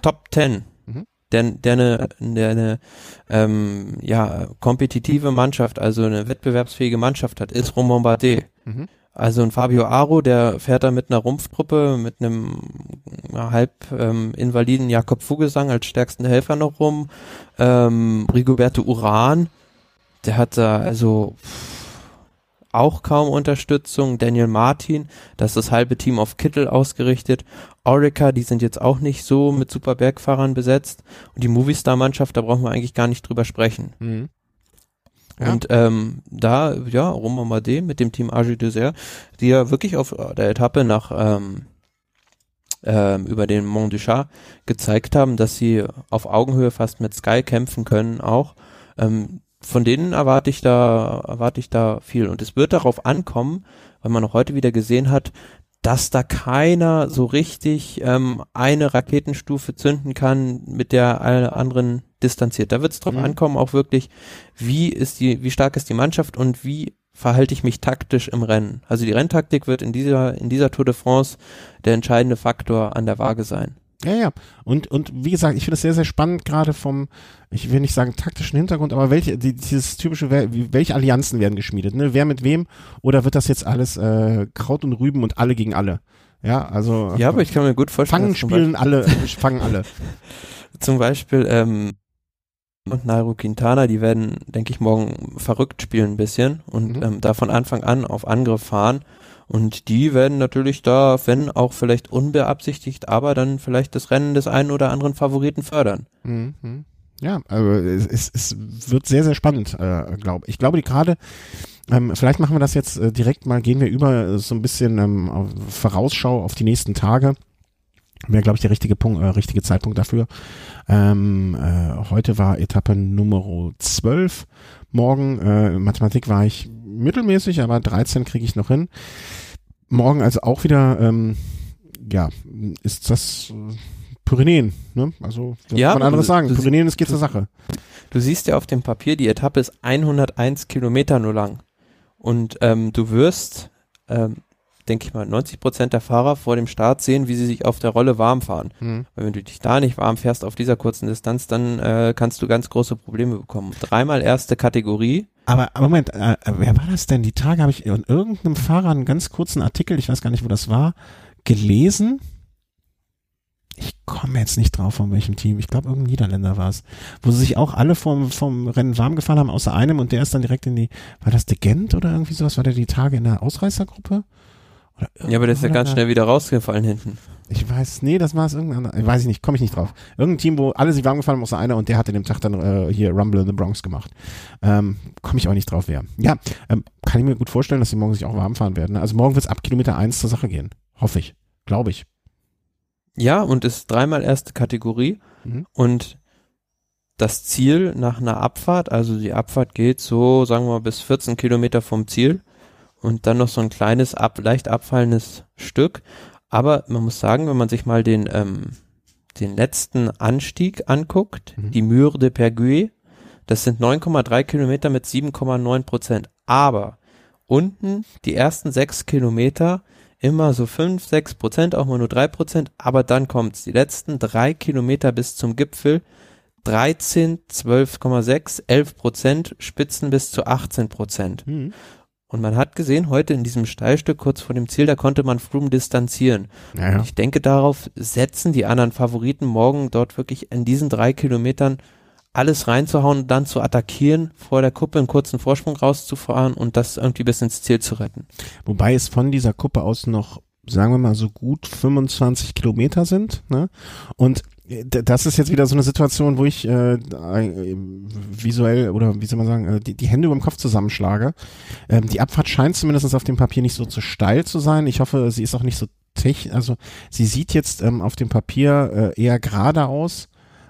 Top Ten, mhm. der, der eine, der eine ähm, ja, kompetitive Mannschaft, also eine wettbewerbsfähige Mannschaft hat, ist Romain Bardet. Mhm. Also ein Fabio Aro, der fährt da mit einer Rumpftruppe, mit einem halb ähm, invaliden Jakob Fugesang als stärksten Helfer noch rum. Ähm, Rigoberto Uran, der hat da also auch kaum Unterstützung. Daniel Martin, das ist das halbe Team auf Kittel ausgerichtet. Orica, die sind jetzt auch nicht so mit super Bergfahrern besetzt. Und die Movistar-Mannschaft, da brauchen wir eigentlich gar nicht drüber sprechen. Mhm. Und ähm, da, ja, Romain Madé mit dem Team Agi Dessert, die ja wirklich auf der Etappe nach ähm, ähm, über den Mont du Chat gezeigt haben, dass sie auf Augenhöhe fast mit Sky kämpfen können auch. Ähm, von denen erwarte ich da, erwarte ich da viel. Und es wird darauf ankommen, weil man auch heute wieder gesehen hat, dass da keiner so richtig ähm, eine Raketenstufe zünden kann, mit der alle anderen distanziert. Da wird es drauf mhm. ankommen, auch wirklich, wie ist die, wie stark ist die Mannschaft und wie verhalte ich mich taktisch im Rennen. Also die Renntaktik wird in dieser, in dieser Tour de France der entscheidende Faktor an der Waage sein. Ja, ja. Und, und wie gesagt, ich finde es sehr, sehr spannend, gerade vom, ich will nicht sagen taktischen Hintergrund, aber welche, die, dieses typische, welche Allianzen werden geschmiedet, ne? Wer mit wem? Oder wird das jetzt alles äh, Kraut und Rüben und alle gegen alle? Ja, also. Ja, aber ich kann mir gut vorstellen. Fangen, spielen alle, fangen alle. Zum Beispiel, ähm, und Nairo Quintana, die werden, denke ich, morgen verrückt spielen ein bisschen und mhm. ähm, da von Anfang an auf Angriff fahren. Und die werden natürlich da, wenn auch vielleicht unbeabsichtigt, aber dann vielleicht das Rennen des einen oder anderen Favoriten fördern. Mhm. Ja, also es, es wird sehr, sehr spannend, äh, glaube ich. Ich glaube, die gerade, ähm, vielleicht machen wir das jetzt äh, direkt mal, gehen wir über äh, so ein bisschen ähm, auf Vorausschau auf die nächsten Tage. Wäre, glaube ich, der richtige Punkt, äh, richtige Zeitpunkt dafür. Ähm, äh, heute war Etappe Nummer 12. Morgen, äh, Mathematik war ich mittelmäßig, aber 13 kriege ich noch hin. Morgen also auch wieder, ähm, ja, ist das äh, Pyrenäen, ne? Also, ja, kann man anderes sagen. Pyrenäen, es geht zur Sache. Du siehst ja auf dem Papier, die Etappe ist 101 Kilometer nur lang. Und ähm, du wirst, ähm, denke ich mal, 90 Prozent der Fahrer vor dem Start sehen, wie sie sich auf der Rolle warm fahren. Mhm. Weil wenn du dich da nicht warm fährst auf dieser kurzen Distanz, dann äh, kannst du ganz große Probleme bekommen. Dreimal erste Kategorie. Aber, aber Moment, äh, wer war das denn? Die Tage habe ich in irgendeinem Fahrer einen ganz kurzen Artikel, ich weiß gar nicht, wo das war, gelesen. Ich komme jetzt nicht drauf, von welchem Team. Ich glaube, irgendein Niederländer war es. Wo sie sich auch alle vom, vom Rennen warm gefahren haben, außer einem und der ist dann direkt in die, war das De Gent oder irgendwie sowas? War der die Tage in der Ausreißergruppe? Ja, aber der ist ja ganz schnell wieder rausgefallen hinten. Ich weiß, nee, das war es irgendein anderer. Weiß ich nicht, komme ich nicht drauf. Irgendein Team, wo alle sich warm gefallen haben, außer einer und der hatte dem Tag dann äh, hier Rumble in the Bronx gemacht. Ähm, komme ich auch nicht drauf, wer. Ja, ähm, kann ich mir gut vorstellen, dass sie morgen sich auch warm fahren werden. Also morgen wird es ab Kilometer eins zur Sache gehen. Hoffe ich. Glaube ich. Ja, und ist dreimal erste Kategorie. Mhm. Und das Ziel nach einer Abfahrt, also die Abfahrt geht so, sagen wir mal, bis 14 Kilometer vom Ziel und dann noch so ein kleines, ab, leicht abfallendes Stück. Aber man muss sagen, wenn man sich mal den, ähm, den letzten Anstieg anguckt, mhm. die Mure de Perguet, das sind 9,3 Kilometer mit 7,9 Prozent. Aber unten die ersten sechs Kilometer immer so fünf, sechs Prozent, auch mal nur drei Prozent, aber dann kommt's. Die letzten drei Kilometer bis zum Gipfel 13, 12,6, 11 Prozent, Spitzen bis zu 18 Prozent. Mhm. Und man hat gesehen, heute in diesem Steilstück kurz vor dem Ziel, da konnte man Froome distanzieren. Ja, Ich denke, darauf setzen die anderen Favoriten morgen dort wirklich in diesen drei Kilometern alles reinzuhauen und dann zu attackieren, vor der Kuppe einen kurzen Vorsprung rauszufahren und das irgendwie bis ins Ziel zu retten. Wobei es von dieser Kuppe aus noch sagen wir mal so gut 25 Kilometer sind. Ne? Und das ist jetzt wieder so eine Situation, wo ich äh, visuell oder wie soll man sagen, äh, die, die Hände über dem Kopf zusammenschlage. Ähm, die Abfahrt scheint zumindest auf dem Papier nicht so zu steil zu sein. Ich hoffe, sie ist auch nicht so technisch, also sie sieht jetzt ähm, auf dem Papier äh, eher gerade aus.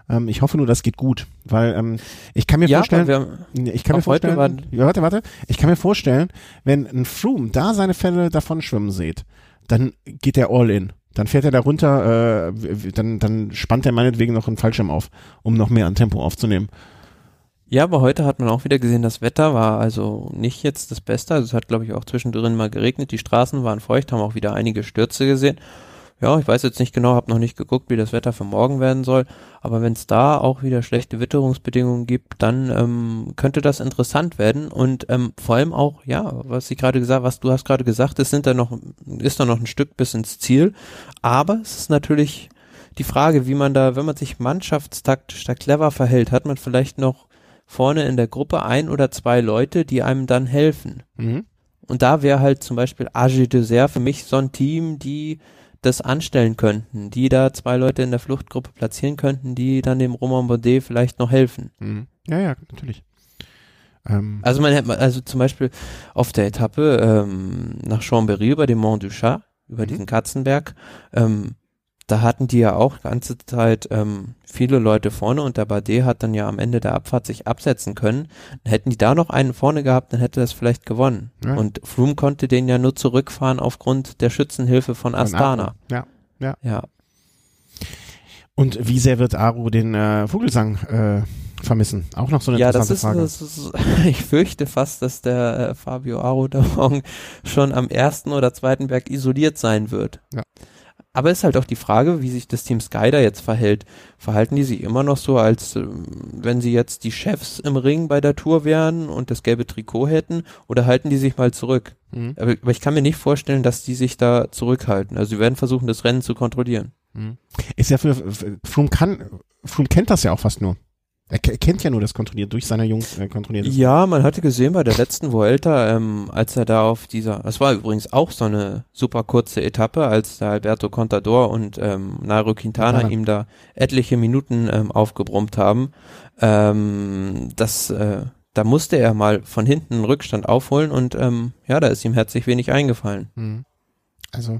Ähm, ich hoffe nur, das geht gut, weil ähm, ich kann mir ja, vorstellen, ich kann mir vorstellen, warte, warte, ich kann mir vorstellen, wenn ein Froome da seine Fälle davon schwimmen sieht, dann geht er all in. Dann fährt er da runter, äh, dann, dann spannt er meinetwegen noch einen Fallschirm auf, um noch mehr an Tempo aufzunehmen. Ja, aber heute hat man auch wieder gesehen, das Wetter war also nicht jetzt das Beste. Also es hat, glaube ich, auch zwischendrin mal geregnet. Die Straßen waren feucht, haben auch wieder einige Stürze gesehen ja, ich weiß jetzt nicht genau, habe noch nicht geguckt, wie das Wetter für morgen werden soll, aber wenn es da auch wieder schlechte Witterungsbedingungen gibt, dann ähm, könnte das interessant werden und ähm, vor allem auch, ja, was ich gerade gesagt, was du hast gerade gesagt, es sind da noch, ist da noch ein Stück bis ins Ziel, aber es ist natürlich die Frage, wie man da, wenn man sich mannschaftstaktisch da clever verhält, hat man vielleicht noch vorne in der Gruppe ein oder zwei Leute, die einem dann helfen. Mhm. Und da wäre halt zum Beispiel Agi Dessert für mich so ein Team, die das anstellen könnten, die da zwei Leute in der Fluchtgruppe platzieren könnten, die dann dem Roman Baudet vielleicht noch helfen. Mhm. Ja, ja, natürlich. Ähm. Also man hätte, also zum Beispiel auf der Etappe ähm, nach Chambéry über den Mont du Chat, über mhm. diesen Katzenberg, ähm, da hatten die ja auch ganze Zeit ähm, viele Leute vorne und der Bardet hat dann ja am Ende der Abfahrt sich absetzen können. Hätten die da noch einen vorne gehabt, dann hätte das vielleicht gewonnen. Ja. Und Froome konnte den ja nur zurückfahren aufgrund der Schützenhilfe von Astana. Ja, ja. Ja. Und wie sehr wird Aru den äh, Vogelsang äh, vermissen? Auch noch so eine ja, interessante Frage. Das ist, das ist, ich fürchte fast, dass der äh, Fabio Aru da morgen schon am ersten oder zweiten Berg isoliert sein wird. Ja. Aber ist halt auch die Frage, wie sich das Team Sky da jetzt verhält. Verhalten die sich immer noch so, als äh, wenn sie jetzt die Chefs im Ring bei der Tour wären und das gelbe Trikot hätten, oder halten die sich mal zurück? Mhm. Aber, aber, ich kann mir nicht vorstellen, dass die sich da zurückhalten. Also sie werden versuchen, das Rennen zu kontrollieren. Mhm. Ist ja für Froome kann Froome kennt das ja auch fast nur. Er, kennt ja nur das kontrolliert, durch seine Jungs äh, kontrolliert. Ja, man hatte gesehen bei der letzten Vuelta, ähm, als er da auf dieser, das war übrigens auch so eine super kurze Etappe, als da Alberto Contador und ähm, Nairo Quintana ihm da etliche Minuten ähm, aufgebrummt haben. Ähm, das, äh, da musste er mal von hinten einen Rückstand aufholen und ähm, ja, da ist ihm herzlich wenig eingefallen. Mhm. Also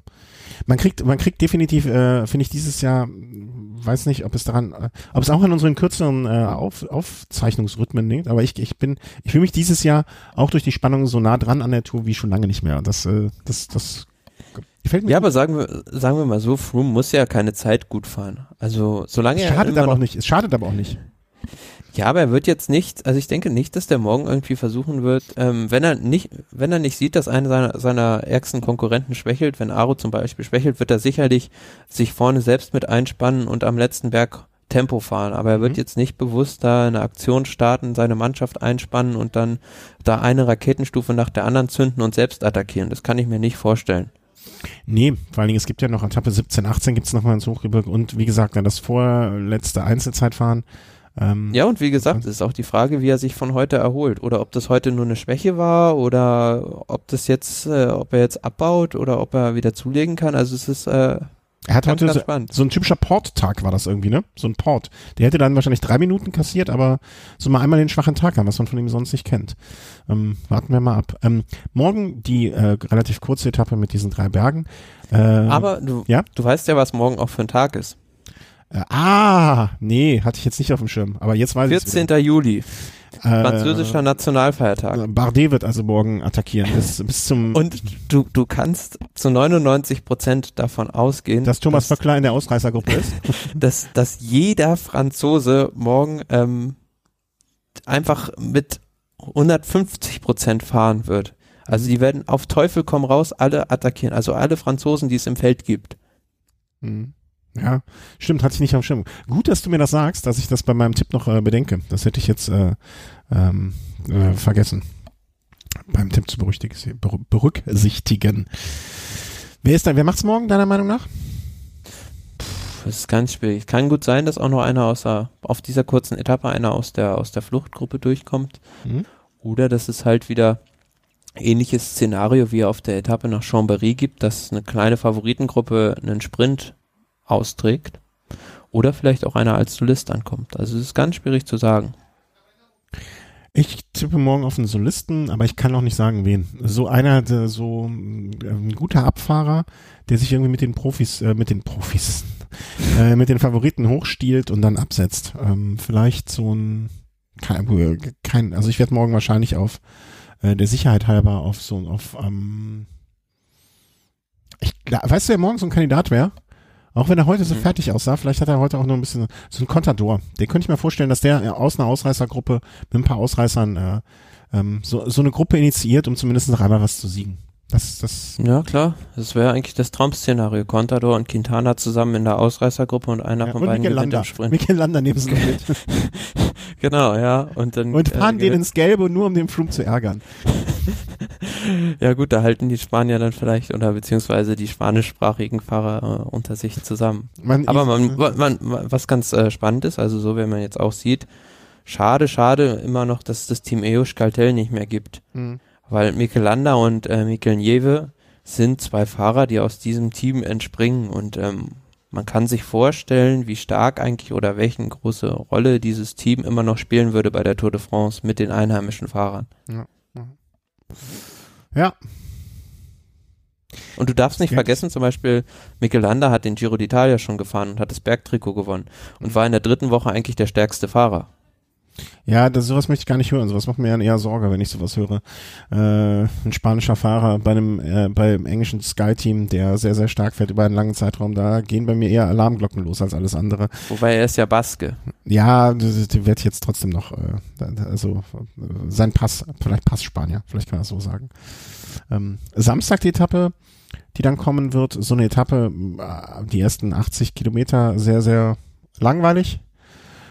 man kriegt, man kriegt definitiv, äh, finde ich dieses Jahr, weiß nicht, ob es daran, äh, ob es auch an unseren kürzeren äh, Auf, Aufzeichnungsrhythmen liegt, aber ich, ich bin, ich fühle mich dieses Jahr auch durch die Spannung so nah dran an der Tour wie schon lange nicht mehr. Das, äh, das, das gefällt mir. Ja, aber sagen wir, sagen wir mal so, Froome muss ja keine Zeit gut fahren. Also solange es schadet er aber auch nicht. Es schadet aber auch nicht. Ja, aber er wird jetzt nicht, also ich denke nicht, dass der morgen irgendwie versuchen wird, ähm, wenn er nicht, wenn er nicht sieht, dass einer seiner, seiner ärgsten Konkurrenten schwächelt, wenn Aro zum Beispiel schwächelt, wird er sicherlich sich vorne selbst mit einspannen und am letzten Berg Tempo fahren. Aber er wird mhm. jetzt nicht bewusst da eine Aktion starten, seine Mannschaft einspannen und dann da eine Raketenstufe nach der anderen zünden und selbst attackieren. Das kann ich mir nicht vorstellen. Nee, vor allen Dingen, es gibt ja noch Etappe 17, 18 gibt es nochmal ins Hochgebirge und wie gesagt, das vorletzte Einzelzeitfahren ähm, ja, und wie gesagt, ist auch die Frage, wie er sich von heute erholt. Oder ob das heute nur eine Schwäche war oder ob das jetzt, äh, ob er jetzt abbaut oder ob er wieder zulegen kann. Also es ist äh, er hat heute so, so, ein typischer Port-Tag war das irgendwie, ne? So ein Port. Der hätte dann wahrscheinlich drei Minuten kassiert, aber so mal einmal den schwachen Tag haben, was man von ihm sonst nicht kennt. Ähm, warten wir mal ab. Ähm, morgen die äh, relativ kurze Etappe mit diesen drei Bergen. Äh, aber du, ja? du weißt ja, was morgen auch für ein Tag ist. Äh, ah, nee, hatte ich jetzt nicht auf dem Schirm. Aber jetzt weiß ich 14. Juli. Französischer Nationalfeiertag. Bardet wird also morgen attackieren bis, bis zum Und du, du kannst zu 99 Prozent davon ausgehen, dass Thomas Böckler in der Ausreißergruppe ist. dass, dass jeder Franzose morgen ähm, einfach mit 150 Prozent fahren wird. Also die werden auf Teufel komm raus alle attackieren. Also alle Franzosen, die es im Feld gibt. Mhm. Ja, stimmt, hatte ich nicht auf dem Schirm. Gut, dass du mir das sagst, dass ich das bei meinem Tipp noch äh, bedenke. Das hätte ich jetzt äh, ähm, äh, vergessen. Beim Tipp zu berücksichtigen. Wer ist da, wer macht's morgen, deiner Meinung nach? Puh, das ist ganz schwierig. Kann gut sein, dass auch noch einer aus der, auf dieser kurzen Etappe einer aus der, aus der Fluchtgruppe durchkommt. Mhm. Oder dass es halt wieder ähnliches Szenario wie auf der Etappe nach Chambéry gibt, dass eine kleine Favoritengruppe einen Sprint austrägt oder vielleicht auch einer als Solist ankommt. Also es ist ganz schwierig zu sagen. Ich tippe morgen auf einen Solisten, aber ich kann auch nicht sagen, wen. So einer, der, so äh, ein guter Abfahrer, der sich irgendwie mit den Profis, äh, mit den Profis, äh, mit den Favoriten hochstiehlt und dann absetzt. Ähm, vielleicht so ein, kein, kein also ich werde morgen wahrscheinlich auf äh, der Sicherheit halber auf so auf ähm, ich, weißt du, wer morgen so ein Kandidat wäre? Auch wenn er heute so mhm. fertig aussah, vielleicht hat er heute auch noch ein bisschen so ein Contador. Den könnte ich mir vorstellen, dass der aus einer Ausreißergruppe mit ein paar Ausreißern äh, ähm, so, so eine Gruppe initiiert, um zumindest noch einmal was zu siegen. Das, das ja, klar. Das wäre eigentlich das Traum-Szenario. Contador und Quintana zusammen in der Ausreißergruppe und einer ja, von und beiden gewinnt im Sprint. Mikel Landa neben sie mit. genau, ja. Und dann. Und fahren äh, den ins Gelbe, nur um den Flug zu ärgern. ja gut, da halten die Spanier dann vielleicht oder beziehungsweise die spanischsprachigen Fahrer äh, unter sich zusammen. Man Aber man, man, man, was ganz äh, spannend ist, also so wie man jetzt auch sieht, schade, schade immer noch, dass es das Team Euskal nicht mehr gibt. Mhm weil Michelanda und äh, Mikel Nieve sind zwei Fahrer, die aus diesem Team entspringen und ähm, man kann sich vorstellen, wie stark eigentlich oder welchen große Rolle dieses Team immer noch spielen würde bei der Tour de France mit den einheimischen Fahrern. Ja. Ja. Und du darfst nicht ja. vergessen, zum Beispiel Michelanda hat den Giro d'Italia schon gefahren und hat das Bergtrikot gewonnen und war in der dritten Woche eigentlich der stärkste Fahrer. Ja, das, sowas möchte ich gar nicht hören. Sowas macht mir dann eher Sorge, wenn ich sowas höre. Äh, ein spanischer Fahrer bei einem äh, beim englischen Sky-Team, der sehr, sehr stark fährt über einen langen Zeitraum, da gehen bei mir eher Alarmglocken los als alles andere. Wobei er ist ja Baske. Ja, werde ich jetzt trotzdem noch, äh, also äh, sein Pass, vielleicht Pass-Spanier, vielleicht kann man das so sagen. Ähm, Samstag die Etappe, die dann kommen wird, so eine Etappe, äh, die ersten 80 Kilometer sehr, sehr langweilig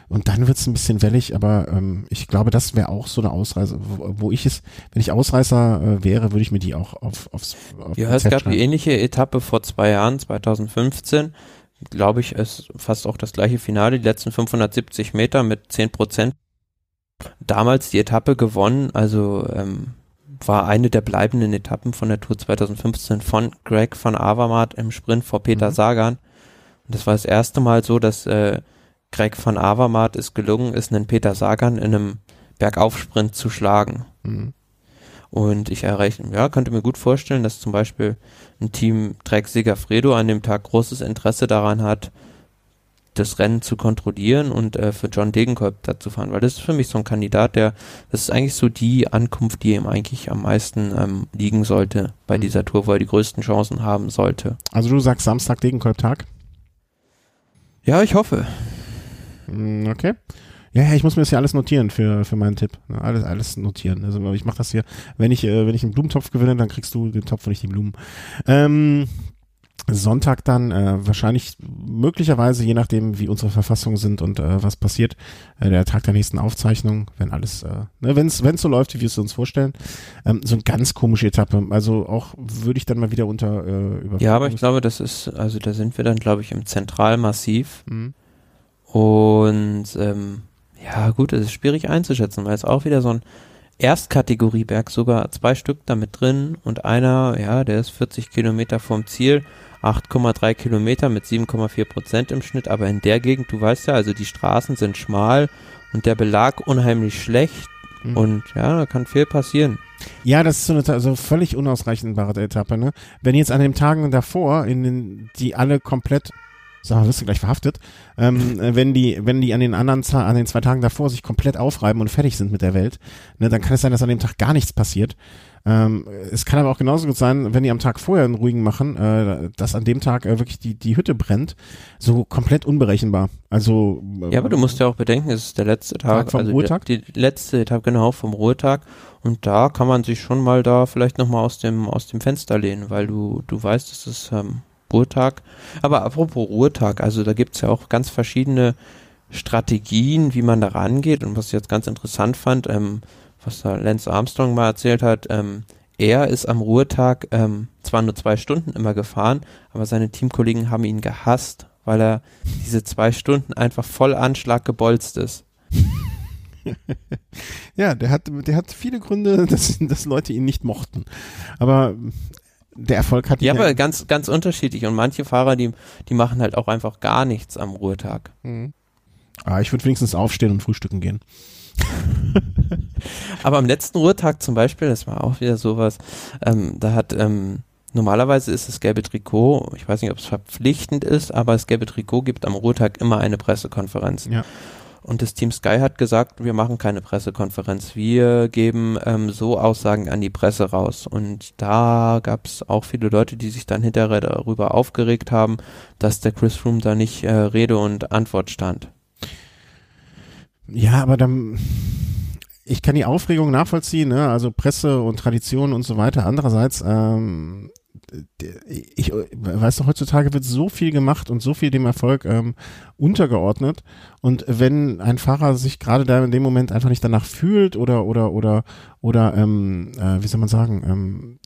und dann wird's ein bisschen wellig, aber ähm, ich glaube, das wäre auch so eine Ausreise, wo, wo ich es, wenn ich Ausreißer äh, wäre, würde ich mir die auch auf, aufs auf Ja, es gab die ähnliche Etappe vor zwei Jahren, 2015. Glaube ich, ist fast auch das gleiche Finale, die letzten 570 Meter mit 10 Prozent. Damals die Etappe gewonnen, also ähm, war eine der bleibenden Etappen von der Tour 2015 von Greg van Avermaet im Sprint vor Peter mhm. Sagan. Und das war das erste Mal so, dass äh, Greg van Avermaet es gelungen ist, einen Peter Sagan in einem Bergaufsprint zu schlagen. Mhm. Und ich erreiche, ja, könnte mir gut vorstellen, dass zum Beispiel ein Team Trek Segafredo an dem Tag großes Interesse daran hat, das Rennen zu kontrollieren und äh, für John Degenkolb da zu fahren, weil das ist für mich so ein Kandidat, der, das ist eigentlich so die Ankunft, die ihm eigentlich am meisten ähm, liegen sollte bei mhm. dieser Tour, wo er die größten Chancen haben sollte. Also du sagst Samstag Degenkolb-Tag? Ja, ich hoffe. Hm, okay. Ja, ja, ich muss mir das ja alles notieren für, für meinen Tipp. Alles, alles notieren. Also ich mache das hier, wenn ich, äh, wenn ich einen Blumentopf gewinne, dann kriegst du den Topf und nicht die Blumen. Ähm, Sonntag dann äh, wahrscheinlich möglicherweise, je nachdem, wie unsere Verfassungen sind und äh, was passiert, äh, der Tag der nächsten Aufzeichnung, wenn alles, äh, ne, wenn es so läuft, wie wir es uns vorstellen. Ähm, so eine ganz komische Etappe. Also auch würde ich dann mal wieder unter äh, über. Ja, aber ich glaube, das ist, also da sind wir dann, glaube ich, im Zentralmassiv. Mhm. Und ähm, ja, gut, es ist schwierig einzuschätzen, weil es auch wieder so ein Erstkategorieberg, sogar zwei Stück damit drin und einer, ja, der ist 40 Kilometer vom Ziel, 8,3 Kilometer mit 7,4 Prozent im Schnitt, aber in der Gegend, du weißt ja, also die Straßen sind schmal und der Belag unheimlich schlecht mhm. und ja, da kann viel passieren. Ja, das ist so eine also völlig unausreichendbare Etappe, ne? Wenn jetzt an den Tagen davor, in den, die alle komplett sag mal, wirst du gleich verhaftet, ähm, äh, wenn die, wenn die an den anderen, an den zwei Tagen davor sich komplett aufreiben und fertig sind mit der Welt, ne, dann kann es sein, dass an dem Tag gar nichts passiert. Ähm, es kann aber auch genauso gut sein, wenn die am Tag vorher einen ruhigen machen, äh, dass an dem Tag äh, wirklich die, die Hütte brennt, so komplett unberechenbar. Also äh, Ja, aber du musst ja auch bedenken, es ist der letzte Tag, Tag vom also Ruhetag? Die, die letzte Tag genau vom Ruhetag und da kann man sich schon mal da vielleicht nochmal aus dem aus dem Fenster lehnen, weil du du weißt, es ist ähm, Ruhetag. Aber apropos Ruhetag, also da gibt's ja auch ganz verschiedene Strategien, wie man da rangeht. Und was ich jetzt ganz interessant fand, ähm, was da Lance Armstrong mal erzählt hat, ähm, er ist am Ruhetag ähm, zwar nur zwei Stunden immer gefahren, aber seine Teamkollegen haben ihn gehasst, weil er diese zwei Stunden einfach voll Anschlag gebolzt ist. ja, der hat, der hat viele Gründe, dass, dass Leute ihn nicht mochten. Aber der Erfolg hat ja, aber ganz ganz unterschiedlich und manche Fahrer die die machen halt auch einfach gar nichts am Ruhetag. Mhm. Ah, ich würde wenigstens aufstehen und frühstücken gehen. aber am letzten Ruhetag zum Beispiel, das war auch wieder sowas, ähm, da hat ähm, normalerweise ist das gelbe Trikot, ich weiß nicht, ob es verpflichtend ist, aber das gelbe Trikot gibt am Ruhetag immer eine Pressekonferenz. Ja. Und das Team Sky hat gesagt, wir machen keine Pressekonferenz. Wir geben ähm, so Aussagen an die Presse raus. Und da gab es auch viele Leute, die sich dann hinterher darüber aufgeregt haben, dass der Chris Room da nicht äh, Rede und Antwort stand. Ja, aber dann ich kann die Aufregung nachvollziehen, ne? also Presse und Tradition und so weiter. Andererseits ähm, ich weiß doch, heutzutage wird so viel gemacht und so viel dem Erfolg ähm, untergeordnet. Und wenn ein Fahrer sich gerade da in dem Moment einfach nicht danach fühlt oder oder oder oder ähm, äh, wie soll man sagen, ähm,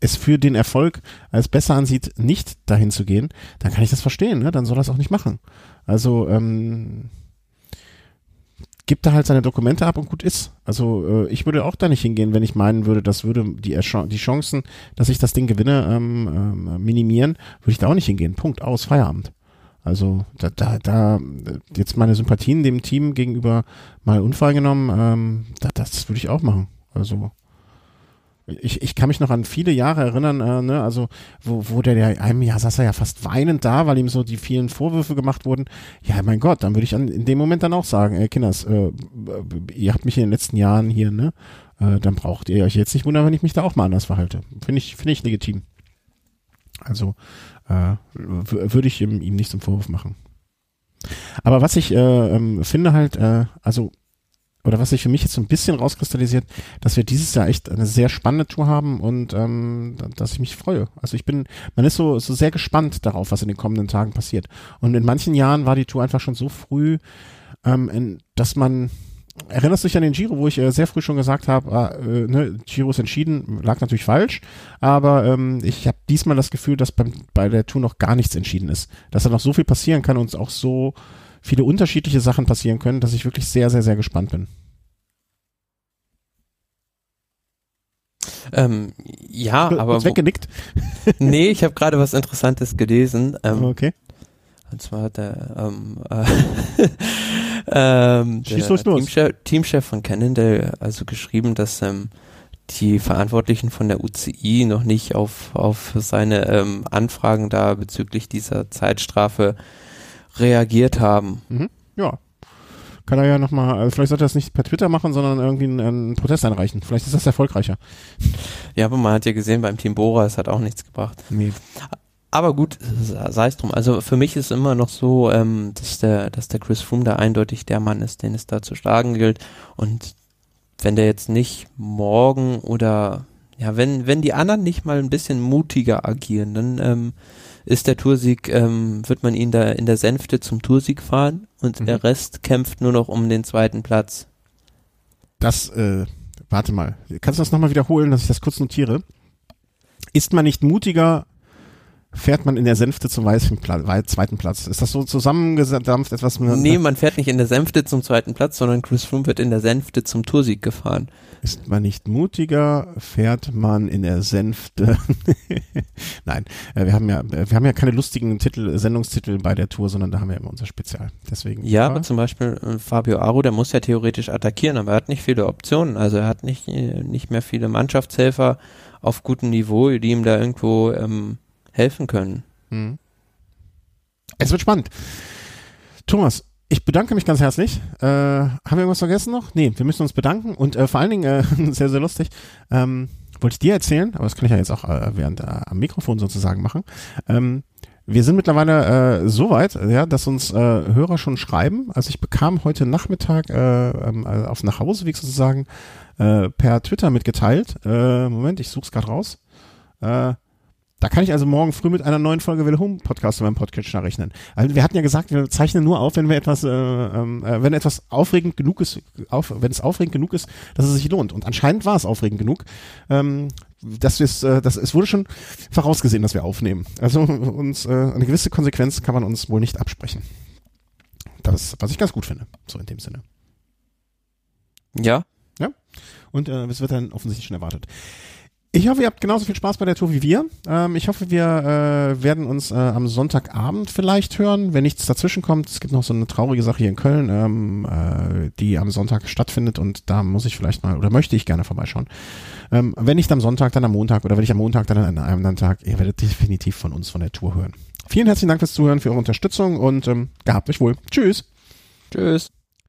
es für den Erfolg als besser ansieht, nicht dahin zu gehen, dann kann ich das verstehen. Ne? Dann soll er es auch nicht machen. Also ähm, gibt da halt seine Dokumente ab und gut ist. Also äh, ich würde auch da nicht hingehen, wenn ich meinen würde, das würde die, die Chancen, dass ich das Ding gewinne, ähm, ähm, minimieren, würde ich da auch nicht hingehen. Punkt aus, Feierabend. Also da, da, da jetzt meine Sympathien dem Team gegenüber mal Unfall genommen, ähm, da, das würde ich auch machen. Also ich, ich kann mich noch an viele Jahre erinnern, äh, ne, also wo, wo der, der einem Jahr saß er ja fast weinend da, weil ihm so die vielen Vorwürfe gemacht wurden. Ja, mein Gott, dann würde ich an, in dem Moment dann auch sagen, ey Kinders, äh, ihr habt mich in den letzten Jahren hier, ne, äh, dann braucht ihr euch jetzt nicht wundern, wenn ich mich da auch mal anders verhalte. Finde ich, finde ich legitim. Also äh, würde ich ihm, ihm nicht zum Vorwurf machen. Aber was ich äh, ähm, finde halt, äh, also oder was sich für mich jetzt so ein bisschen rauskristallisiert, dass wir dieses Jahr echt eine sehr spannende Tour haben und ähm, dass ich mich freue. Also ich bin, man ist so, so sehr gespannt darauf, was in den kommenden Tagen passiert. Und in manchen Jahren war die Tour einfach schon so früh, ähm, in, dass man Erinnerst du dich an den Giro, wo ich äh, sehr früh schon gesagt habe, äh, ne, Giro ist entschieden, lag natürlich falsch, aber ähm, ich habe diesmal das Gefühl, dass beim, bei der Tour noch gar nichts entschieden ist, dass da noch so viel passieren kann und auch so viele unterschiedliche Sachen passieren können, dass ich wirklich sehr, sehr, sehr gespannt bin. Ähm, ja, du, aber. Weggenickt? nee, ich habe gerade was Interessantes gelesen. Ähm, okay. Und zwar hat der, ähm, äh, ähm, der Teamchef, Teamchef von Cannondale also geschrieben, dass ähm, die Verantwortlichen von der UCI noch nicht auf, auf seine ähm, Anfragen da bezüglich dieser Zeitstrafe reagiert haben. Mhm. Ja. Kann er ja nochmal, also vielleicht sollte er das nicht per Twitter machen, sondern irgendwie einen, einen, Protest einreichen. Vielleicht ist das erfolgreicher. Ja, aber man hat ja gesehen, beim Team Bora, es hat auch nichts gebracht. Nee. Aber gut, sei es drum. Also für mich ist immer noch so, ähm, dass der, dass der Chris Froome da eindeutig der Mann ist, den es da zu schlagen gilt. Und wenn der jetzt nicht morgen oder ja, wenn, wenn die anderen nicht mal ein bisschen mutiger agieren, dann ähm, ist der Toursieg, ähm, wird man ihn da in der Sänfte zum Toursieg fahren und mhm. der Rest kämpft nur noch um den zweiten Platz. Das, äh, warte mal, kannst du das nochmal wiederholen, dass ich das kurz notiere? Ist man nicht mutiger, fährt man in der Sänfte zum zweiten Platz. Ist das so zusammengedampft etwas? Nee, man fährt nicht in der Sänfte zum zweiten Platz, sondern Chris Froome wird in der Sänfte zum Toursieg gefahren. Ist man nicht mutiger, fährt man in der Sänfte. Nein, äh, wir haben ja, wir haben ja keine lustigen Titel, Sendungstitel bei der Tour, sondern da haben wir immer unser Spezial. Deswegen. Ja, aber zum Beispiel äh, Fabio Aro, der muss ja theoretisch attackieren, aber er hat nicht viele Optionen. Also er hat nicht, äh, nicht mehr viele Mannschaftshelfer auf gutem Niveau, die ihm da irgendwo ähm, helfen können. Hm. Es wird spannend. Thomas, ich bedanke mich ganz herzlich. Äh, haben wir irgendwas vergessen noch? Nee, wir müssen uns bedanken und äh, vor allen Dingen, äh, sehr, sehr lustig, ähm, wollte ich dir erzählen, aber das kann ich ja jetzt auch äh, während äh, am Mikrofon sozusagen machen. Ähm, wir sind mittlerweile äh, so weit, ja, dass uns äh, Hörer schon schreiben. Also ich bekam heute Nachmittag äh, ähm, äh, auf Nachhauseweg sozusagen äh, per Twitter mitgeteilt. Äh, Moment, ich such's gerade raus. Äh, da kann ich also morgen früh mit einer neuen Folge Will Home Podcast in meinem Podcatcher rechnen. Also wir hatten ja gesagt, wir zeichnen nur auf, wenn wir etwas, äh, ähm, äh, wenn etwas aufregend genug ist, auf, wenn es aufregend genug ist, dass es sich lohnt. Und anscheinend war es aufregend genug. Ähm, dass wir es, äh, das, es wurde schon vorausgesehen, dass wir aufnehmen. Also uns äh, eine gewisse Konsequenz kann man uns wohl nicht absprechen. Das, was ich ganz gut finde, so in dem Sinne. Ja. Ja. Und äh, es wird dann offensichtlich schon erwartet. Ich hoffe, ihr habt genauso viel Spaß bei der Tour wie wir. Ähm, ich hoffe, wir äh, werden uns äh, am Sonntagabend vielleicht hören, wenn nichts dazwischen kommt. Es gibt noch so eine traurige Sache hier in Köln, ähm, äh, die am Sonntag stattfindet und da muss ich vielleicht mal oder möchte ich gerne vorbeischauen. Ähm, wenn nicht am Sonntag, dann am Montag oder wenn ich am Montag, dann an einem anderen Tag. Ihr werdet definitiv von uns von der Tour hören. Vielen herzlichen Dank fürs Zuhören, für eure Unterstützung und ähm, gehabt euch wohl. Tschüss. Tschüss.